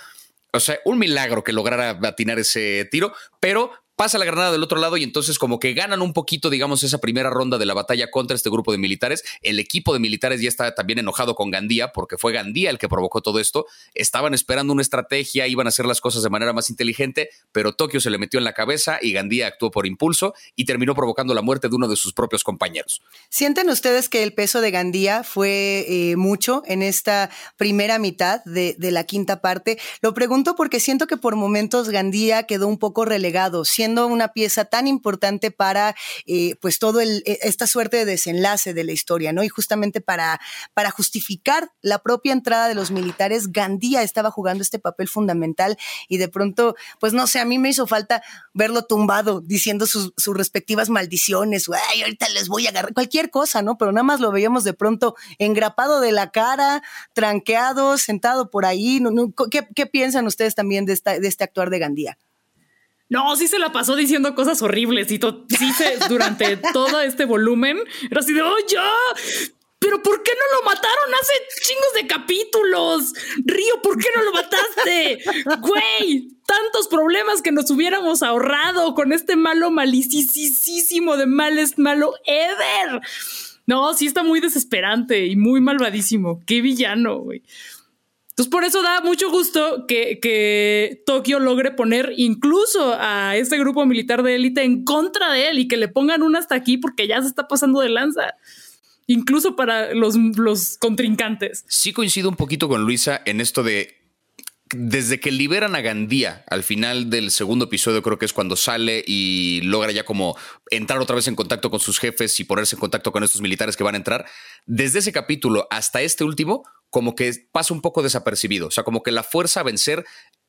Speaker 2: O sea, un milagro que lograra atinar ese tiro, pero pasa la granada del otro lado y entonces como que ganan un poquito, digamos, esa primera ronda de la batalla contra este grupo de militares. El equipo de militares ya está también enojado con Gandía porque fue Gandía el que provocó todo esto. Estaban esperando una estrategia, iban a hacer las cosas de manera más inteligente, pero Tokio se le metió en la cabeza y Gandía actuó por impulso y terminó provocando la muerte de uno de sus propios compañeros.
Speaker 3: ¿Sienten ustedes que el peso de Gandía fue eh, mucho en esta primera mitad de, de, la quinta parte? Lo pregunto porque siento que por momentos Gandía quedó un poco relegado, una pieza tan importante para eh, pues todo el, esta suerte de desenlace de la historia, ¿no? Y justamente para, para justificar la propia entrada de los militares, Gandía estaba jugando este papel fundamental y de pronto, pues no sé, a mí me hizo falta verlo tumbado diciendo sus, sus respectivas maldiciones, ay, ahorita les voy a agarrar cualquier cosa, ¿no? Pero nada más lo veíamos de pronto engrapado de la cara, tranqueado, sentado por ahí. ¿qué, ¿qué, piensan ustedes también de, de este actuar de Gandía?
Speaker 1: No, sí se la pasó diciendo cosas horribles y sí se, (laughs) durante todo este volumen era así de, oh, ya, pero ¿por qué no lo mataron hace chingos de capítulos? Río, ¿por qué no lo mataste? Güey, tantos problemas que nos hubiéramos ahorrado con este malo malicísimo de males malo ever. No, sí está muy desesperante y muy malvadísimo. Qué villano, güey. Entonces, por eso da mucho gusto que, que, Tokio logre poner incluso a este grupo militar de élite en contra de él y que le pongan un hasta aquí porque ya se está pasando de lanza. Incluso para los, los contrincantes.
Speaker 2: Sí coincido un poquito con Luisa en esto de desde que liberan a Gandía al final del segundo episodio, creo que es cuando sale y logra ya como entrar otra vez en contacto con sus jefes y ponerse en contacto con estos militares que van a entrar, desde ese capítulo hasta este último, como que pasa un poco desapercibido. O sea, como que la fuerza a vencer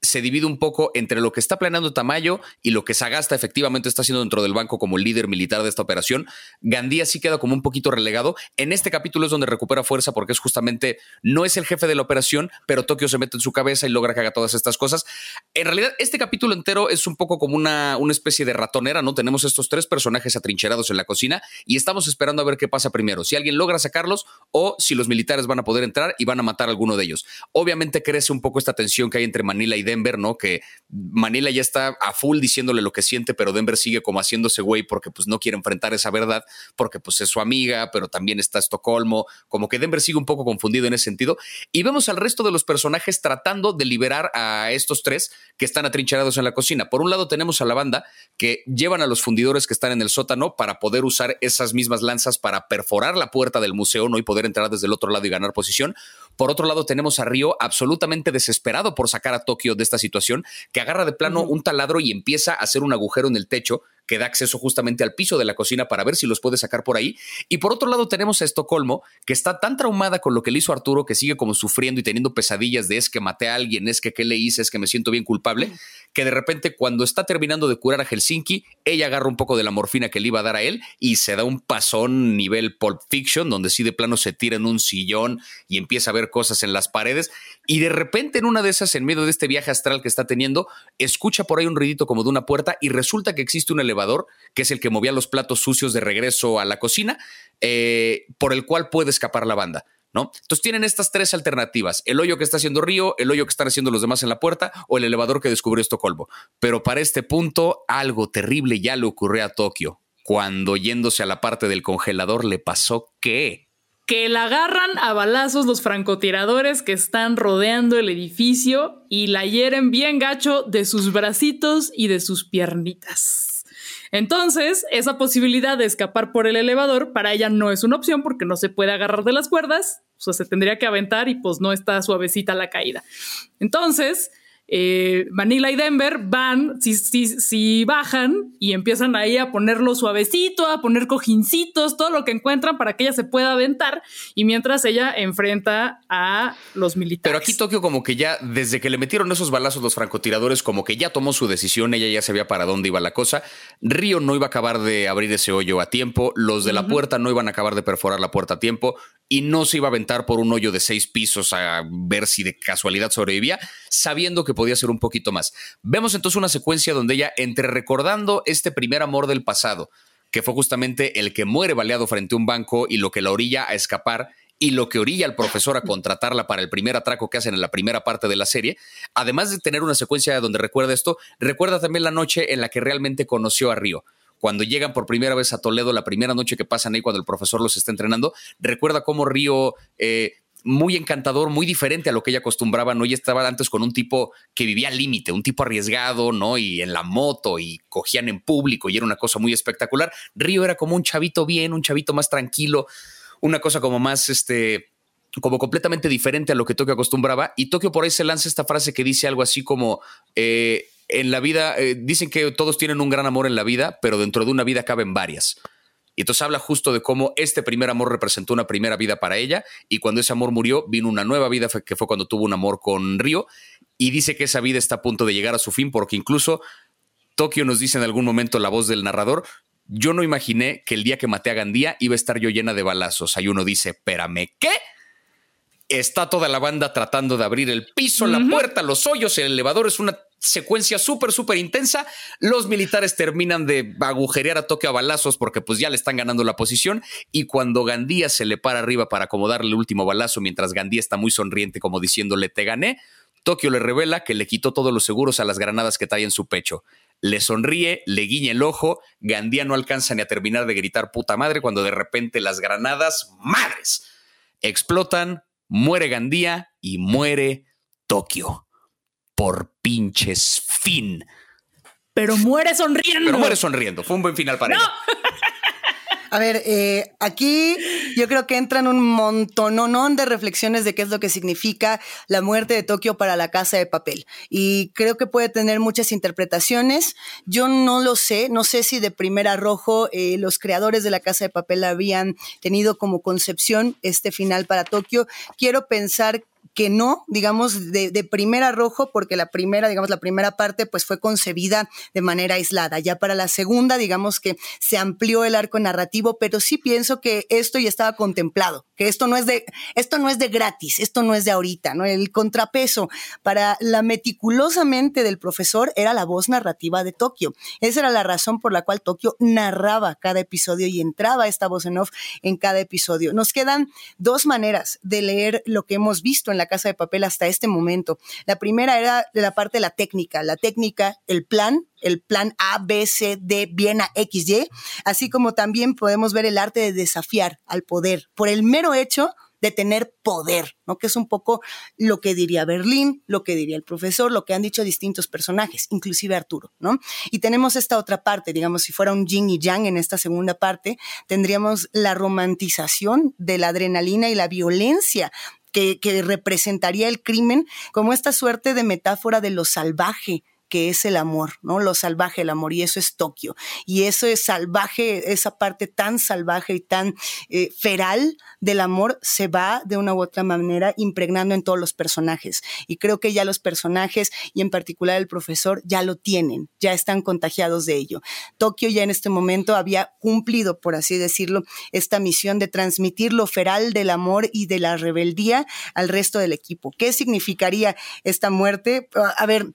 Speaker 2: se divide un poco entre lo que está planeando Tamayo y lo que Sagasta efectivamente está haciendo dentro del banco como líder militar de esta operación. Gandía sí queda como un poquito relegado. En este capítulo es donde recupera fuerza porque es justamente, no es el jefe de la operación, pero Tokio se mete en su cabeza y logra que haga todas estas cosas. En realidad, este capítulo entero es un poco como una, una especie de ratonera, ¿no? Tenemos estos tres personajes atrincherados en la cocina y estamos esperando a ver qué pasa primero, si alguien logra sacarlos o si los militares van a poder entrar y van a matar a alguno de ellos. Obviamente crece un poco esta tensión que hay entre Manila y Denver, ¿no? Que Manila ya está a full diciéndole lo que siente, pero Denver sigue como haciéndose güey porque pues no quiere enfrentar esa verdad, porque pues es su amiga, pero también está Estocolmo, como que Denver sigue un poco confundido en ese sentido. Y vemos al resto de los personajes tratando de liberar a estos tres que están atrincherados en la cocina. Por un lado tenemos a la banda que llevan a los fundidores que están en el sótano para poder usar esas mismas lanzas para perforar la puerta del museo, ¿no? Y poder entrar desde el otro lado y ganar posición. Por otro lado tenemos a Río absolutamente desesperado por sacar a Tokio de esta situación, que agarra de plano un taladro y empieza a hacer un agujero en el techo que da acceso justamente al piso de la cocina para ver si los puede sacar por ahí. Y por otro lado tenemos a Estocolmo, que está tan traumada con lo que le hizo Arturo, que sigue como sufriendo y teniendo pesadillas de es que maté a alguien, es que qué le hice, es que me siento bien culpable, que de repente cuando está terminando de curar a Helsinki, ella agarra un poco de la morfina que le iba a dar a él y se da un pasón nivel Pulp Fiction, donde sí de plano se tira en un sillón y empieza a ver cosas en las paredes. Y de repente en una de esas, en medio de este viaje astral que está teniendo, escucha por ahí un ruidito como de una puerta y resulta que existe un elevador, que es el que movía los platos sucios de regreso a la cocina, eh, por el cual puede escapar la banda. ¿No? Entonces tienen estas tres alternativas, el hoyo que está haciendo Río, el hoyo que están haciendo los demás en la puerta o el elevador que descubrió Estocolmo. Pero para este punto, algo terrible ya le ocurrió a Tokio. Cuando yéndose a la parte del congelador le pasó qué?
Speaker 1: Que la agarran a balazos los francotiradores que están rodeando el edificio y la hieren bien gacho de sus bracitos y de sus piernitas. Entonces, esa posibilidad de escapar por el elevador para ella no es una opción porque no se puede agarrar de las cuerdas, o sea, se tendría que aventar y pues no está suavecita la caída. Entonces, eh, Manila y Denver van, si, si, si, bajan y empiezan ahí a ponerlo suavecito, a poner cojincitos, todo lo que encuentran para que ella se pueda aventar y mientras ella enfrenta a los militares.
Speaker 2: Pero aquí Tokio como que ya, desde que le metieron esos balazos los francotiradores, como que ya tomó su decisión, ella ya sabía para dónde iba la cosa. Río no iba a acabar de abrir ese hoyo a tiempo, los de la puerta no iban a acabar de perforar la puerta a tiempo y no se iba a aventar por un hoyo de seis pisos a ver si de casualidad sobrevivía, sabiendo que podía ser un poquito más. Vemos entonces una secuencia donde ella, entre recordando este primer amor del pasado, que fue justamente el que muere baleado frente a un banco y lo que la orilla a escapar, y lo que orilla al profesor a (laughs) contratarla para el primer atraco que hacen en la primera parte de la serie, además de tener una secuencia donde recuerda esto, recuerda también la noche en la que realmente conoció a Río cuando llegan por primera vez a Toledo, la primera noche que pasan ahí cuando el profesor los está entrenando, recuerda cómo Río... Eh, muy encantador, muy diferente a lo que ella acostumbraba, ¿no? Ella estaba antes con un tipo que vivía al límite, un tipo arriesgado, ¿no? Y en la moto y cogían en público y era una cosa muy espectacular. Río era como un chavito bien, un chavito más tranquilo, una cosa como más, este, como completamente diferente a lo que Tokio acostumbraba. Y Tokio por ahí se lanza esta frase que dice algo así como, eh, en la vida, eh, dicen que todos tienen un gran amor en la vida, pero dentro de una vida caben varias. Y entonces habla justo de cómo este primer amor representó una primera vida para ella y cuando ese amor murió vino una nueva vida que fue cuando tuvo un amor con Río y dice que esa vida está a punto de llegar a su fin porque incluso Tokio nos dice en algún momento la voz del narrador, yo no imaginé que el día que maté a Gandía iba a estar yo llena de balazos. Ahí uno dice, espérame, ¿qué? Está toda la banda tratando de abrir el piso, la puerta, los hoyos, el elevador. Es una secuencia súper, súper intensa. Los militares terminan de agujerear a Tokio a balazos porque pues ya le están ganando la posición. Y cuando Gandía se le para arriba para acomodarle el último balazo, mientras Gandía está muy sonriente como diciéndole te gané, Tokio le revela que le quitó todos los seguros a las granadas que trae en su pecho. Le sonríe, le guiña el ojo, Gandía no alcanza ni a terminar de gritar puta madre cuando de repente las granadas, madres, explotan, muere Gandía y muere Tokio. Por pinches fin.
Speaker 1: Pero muere sonriendo.
Speaker 2: Pero muere sonriendo. Fue un buen final para ella. (laughs)
Speaker 3: A ver, eh, aquí yo creo que entran un montononón de reflexiones de qué es lo que significa la muerte de Tokio para la casa de papel. Y creo que puede tener muchas interpretaciones. Yo no lo sé, no sé si de primera rojo eh, los creadores de la casa de papel habían tenido como concepción este final para Tokio. Quiero pensar que no, digamos, de, de, primera rojo, porque la primera, digamos, la primera parte, pues fue concebida de manera aislada. Ya para la segunda, digamos que se amplió el arco narrativo, pero sí pienso que esto ya estaba contemplado, que esto no es de, esto no es de gratis, esto no es de ahorita, ¿no? El contrapeso para la meticulosamente del profesor era la voz narrativa de Tokio. Esa era la razón por la cual Tokio narraba cada episodio y entraba esta voz en off en cada episodio. Nos quedan dos maneras de leer lo que hemos visto en la Casa de Papel hasta este momento. La primera era de la parte de la técnica, la técnica, el plan, el plan A, B, C, D, Viena, X, Y, así como también podemos ver el arte de desafiar al poder por el mero hecho de tener poder, ¿no? Que es un poco lo que diría Berlín, lo que diría el profesor, lo que han dicho distintos personajes, inclusive Arturo, ¿no? Y tenemos esta otra parte, digamos, si fuera un yin y yang en esta segunda parte, tendríamos la romantización de la adrenalina y la violencia que, que, representaría el crimen como esta suerte de metáfora de lo salvaje que es el amor, ¿no? Lo salvaje, el amor, y eso es Tokio. Y eso es salvaje, esa parte tan salvaje y tan eh, feral del amor se va de una u otra manera impregnando en todos los personajes. Y creo que ya los personajes, y en particular el profesor, ya lo tienen, ya están contagiados de ello. Tokio ya en este momento había cumplido, por así decirlo, esta misión de transmitir lo feral del amor y de la rebeldía al resto del equipo. ¿Qué significaría esta muerte? A ver,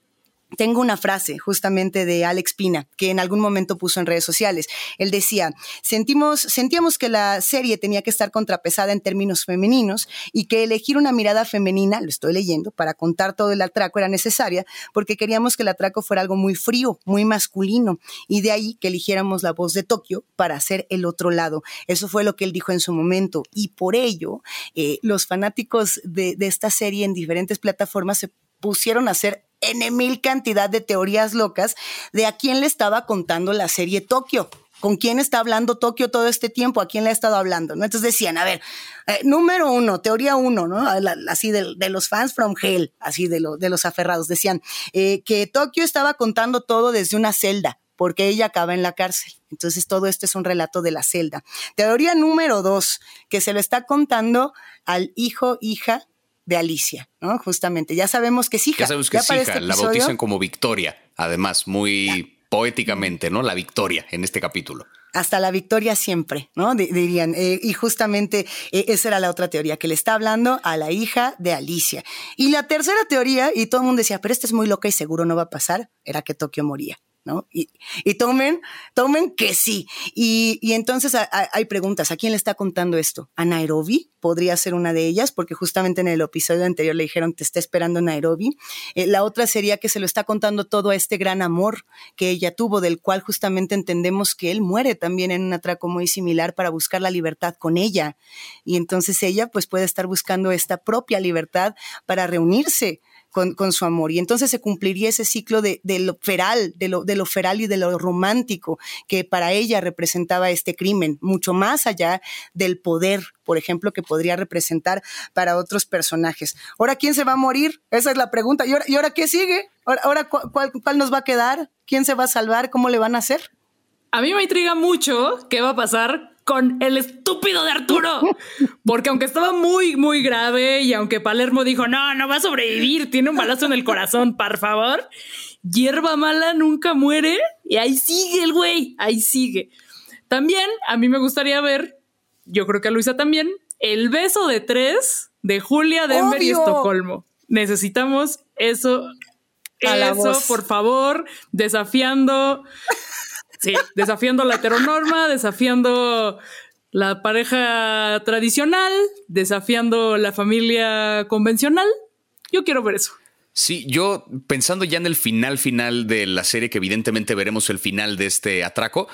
Speaker 3: tengo una frase justamente de Alex Pina que en algún momento puso en redes sociales. Él decía, sentimos, sentíamos que la serie tenía que estar contrapesada en términos femeninos y que elegir una mirada femenina, lo estoy leyendo, para contar todo el atraco era necesaria porque queríamos que el atraco fuera algo muy frío, muy masculino y de ahí que eligiéramos la voz de Tokio para hacer el otro lado. Eso fue lo que él dijo en su momento y por ello eh, los fanáticos de, de esta serie en diferentes plataformas se pusieron a hacer en mil cantidad de teorías locas de a quién le estaba contando la serie Tokio. ¿Con quién está hablando Tokio todo este tiempo? ¿A quién le ha estado hablando? ¿no? Entonces decían, a ver, eh, número uno, teoría uno, ¿no? Así de, los fans from hell, así de los aferrados. Decían eh, que Tokio estaba contando todo desde una celda, porque ella acaba en la cárcel. Entonces todo esto es un relato de la celda. Teoría número dos, que se lo está contando al hijo, hija de Alicia, ¿no? Justamente, ya sabemos que es hija.
Speaker 2: Ya sabemos que es hija, este la bautizan como Victoria, además, muy ya. poéticamente, ¿no? La victoria en este capítulo.
Speaker 3: Hasta la victoria siempre, ¿no? D dirían. Eh, y justamente eh, esa era la otra teoría, que le está hablando a la hija de Alicia. Y la tercera teoría, y todo el mundo decía, pero esta es muy loca y seguro no va a pasar, era que Tokio moría. ¿No? Y, y, tomen, tomen que sí. Y, y entonces hay preguntas, ¿a quién le está contando esto? ¿A Nairobi? Podría ser una de ellas, porque justamente en el episodio anterior le dijeron, te está esperando Nairobi. Eh, la otra sería que se lo está contando todo a este gran amor que ella tuvo, del cual justamente entendemos que él muere también en un atraco muy similar para buscar la libertad con ella. Y entonces ella pues puede estar buscando esta propia libertad para reunirse con, con, su amor. Y entonces se cumpliría ese ciclo de, lo feral, de lo, de lo feral y de lo romántico que para ella representaba este crimen, mucho más allá del poder, por ejemplo, que podría representar para otros personajes. ¿Ahora quién se va a morir? Esa es la pregunta. ¿Y ahora, y ahora qué sigue? ¿Ahora, ahora cuál, cuál nos va a quedar? ¿Quién se va a salvar? ¿Cómo le van a hacer?
Speaker 1: A mí me intriga mucho qué va a pasar con el estúpido de Arturo. Porque aunque estaba muy, muy grave y aunque Palermo dijo, no, no va a sobrevivir, tiene un balazo en el corazón, por favor, hierba mala nunca muere y ahí sigue el güey, ahí sigue. También a mí me gustaría ver, yo creo que a Luisa también, el beso de tres de Julia, Denver Obvio. y Estocolmo. Necesitamos eso. A eso, por favor, desafiando Sí, desafiando la heteronorma, desafiando la pareja tradicional, desafiando la familia convencional. Yo quiero ver eso.
Speaker 2: Sí, yo pensando ya en el final final de la serie, que evidentemente veremos el final de este atraco,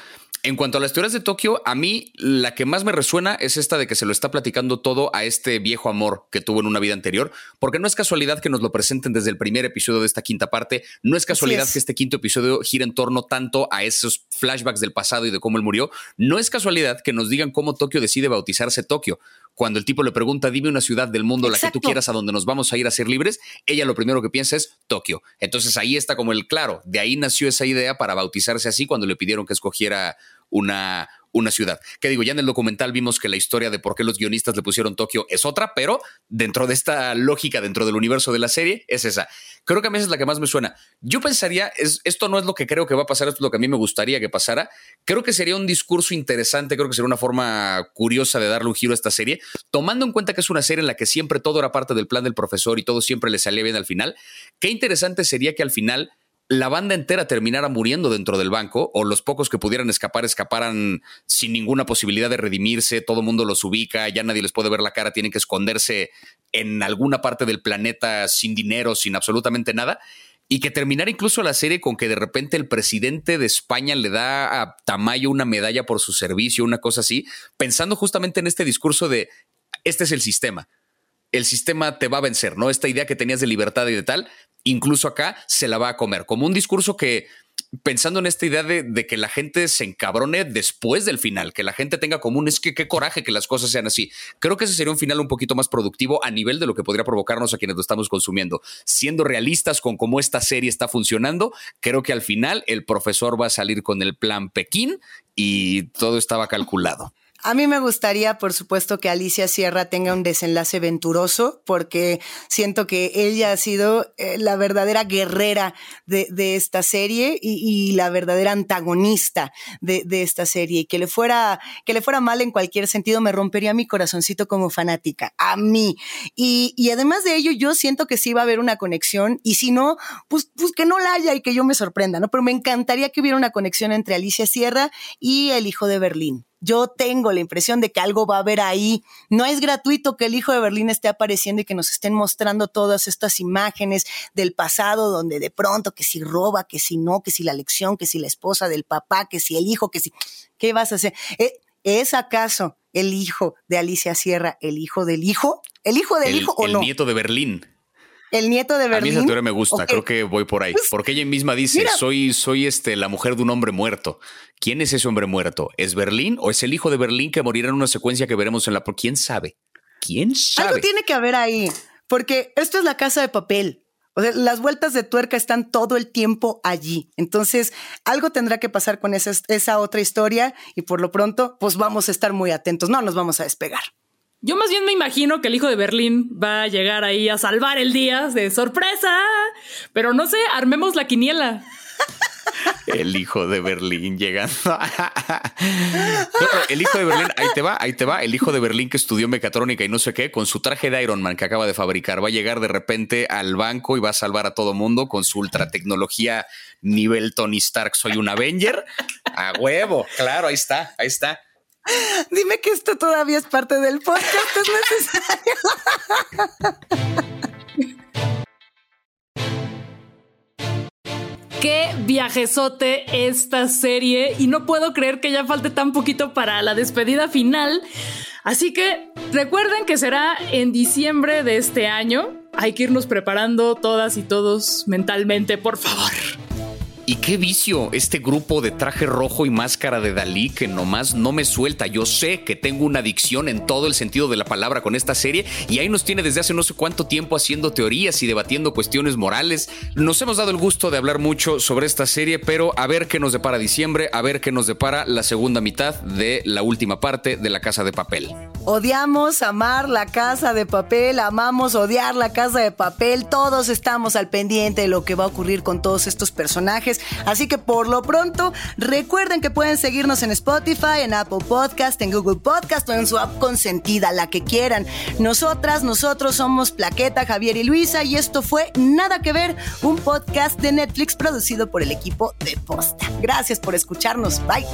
Speaker 2: En cuanto a las teorías de Tokio, a mí la que más me resuena es esta de que se lo está platicando todo a este viejo amor que tuvo en una vida anterior, porque no es casualidad que nos lo presenten desde el primer episodio de esta quinta parte, no es casualidad que este quinto episodio gire en torno tanto a esos flashbacks del pasado y de cómo él murió, no es casualidad que nos digan cómo Tokio decide bautizarse Tokio. Cuando el tipo le pregunta, dime una ciudad del mundo, la que tú quieras, a donde nos vamos a ir a ser libres, ella lo primero que piensa es Tokio. Entonces ahí está como el claro, de ahí nació esa idea para bautizarse así cuando le pidieron que escogiera una, una ciudad. Que digo, ya en el documental vimos que la historia de por qué los guionistas le pusieron Tokio es otra, pero dentro de esta lógica, dentro del universo de la serie, es esa. Creo que a mí es la que más me suena. Yo pensaría, es, esto no es lo que creo que va a pasar, esto es lo que a mí me gustaría que pasara. Creo que sería un discurso interesante, creo que sería una forma curiosa de darle un giro a esta serie, tomando en cuenta que es una serie en la que siempre todo era parte del plan del profesor y todo siempre le salía bien al final. Qué interesante sería que al final la banda entera terminara muriendo dentro del banco o los pocos que pudieran escapar escaparan sin ninguna posibilidad de redimirse, todo el mundo los ubica, ya nadie les puede ver la cara, tienen que esconderse en alguna parte del planeta sin dinero, sin absolutamente nada. Y que terminara incluso la serie con que de repente el presidente de España le da a Tamayo una medalla por su servicio, una cosa así, pensando justamente en este discurso de este es el sistema el sistema te va a vencer, ¿no? Esta idea que tenías de libertad y de tal, incluso acá se la va a comer, como un discurso que, pensando en esta idea de, que la gente se encabrone después del final, que la gente tenga común, es que qué coraje que las cosas sean así. Creo que ese sería un final un poquito más productivo a nivel de lo que podría provocarnos a quienes lo estamos consumiendo. Siendo realistas con cómo esta serie está funcionando, creo que al final el profesor va a salir con el plan Pekín y todo estaba calculado.
Speaker 3: A mí me gustaría, por supuesto, que Alicia Sierra tenga un desenlace venturoso, porque siento que ella ha sido eh, la verdadera guerrera de, esta serie y, la verdadera antagonista de, esta serie. Y que le fuera, que le fuera mal en cualquier sentido, me rompería mi corazoncito como fanática, a mí. Y, y además de ello, yo siento que sí va a haber una conexión, y si no, pues, pues que no la haya y que yo me sorprenda, ¿no? Pero me encantaría que hubiera una conexión entre Alicia Sierra y el hijo de Berlín. Yo tengo la impresión de que algo va a haber ahí. No es gratuito que el hijo de Berlín esté apareciendo y que nos estén mostrando todas estas imágenes del pasado donde de pronto que si roba, que si no, que si la lección, que si la esposa del papá, que si el hijo, que si... ¿Qué vas a hacer? Eh, ¿Es acaso el hijo de Alicia Sierra el hijo del hijo? ¿El hijo del hijo o
Speaker 2: no? El nieto de Berlín
Speaker 3: el nieto de Berlín.
Speaker 2: A mí esa teoría me gusta, creo que voy por ahí. Pues, porque ella misma dice, soy, soy este, la mujer de un hombre muerto. ¿Quién es ese hombre muerto? ¿Es Berlín o es el hijo de Berlín que morirá en una secuencia que veremos en la... ¿Quién sabe? ¿Quién sabe?
Speaker 3: Algo tiene que haber ahí, porque esto es la casa de papel. O sea, las vueltas de tuerca están todo el tiempo allí. Entonces, algo tendrá que pasar con esa, esa otra historia y por lo pronto, pues vamos a estar muy atentos. No nos vamos a despegar.
Speaker 1: Yo más bien me imagino que el hijo de Berlín va a llegar ahí a salvar el día de sorpresa. Pero no sé, armemos la quiniela.
Speaker 2: El hijo de Berlín llegando. el hijo de Berlín, ahí te va, ahí te va. El hijo de Berlín que estudió mecatrónica y no sé qué, con su traje de Iron Man que acaba de fabricar, va a llegar de repente al banco y va a salvar a todo mundo con su ultra tecnología nivel Tony Stark. Soy un Avenger. A huevo, claro, ahí está, ahí está. (laughs)
Speaker 3: Dime que esto todavía es parte del podcast, es necesario. (laughs)
Speaker 1: Qué viajezote esta serie y no puedo creer que ya falte tan poquito para la despedida final. Así que recuerden que será en diciembre de este año. Hay que irnos preparando todas y todos mentalmente, por favor.
Speaker 2: Y qué vicio este grupo de traje rojo y máscara de Dalí que nomás no me suelta. Yo sé que tengo una adicción en todo el sentido de la palabra con esta serie y ahí nos tiene desde hace no sé cuánto tiempo haciendo teorías y debatiendo cuestiones morales. Nos hemos dado el gusto de hablar mucho sobre esta serie, pero a ver qué nos depara diciembre, a ver qué nos depara la segunda mitad de la última parte de La Casa de Papel.
Speaker 3: Odiamos amar la casa de papel, amamos odiar la casa de papel, todos estamos al pendiente de lo que va a ocurrir con todos estos personajes, así que por lo pronto recuerden que pueden seguirnos en Spotify, en Apple Podcast, en Google Podcast o en su app consentida, la que quieran. Nosotras, nosotros somos Plaqueta, Javier y Luisa y esto fue Nada que ver, un podcast de Netflix producido por el equipo de Posta. Gracias por escucharnos, bye.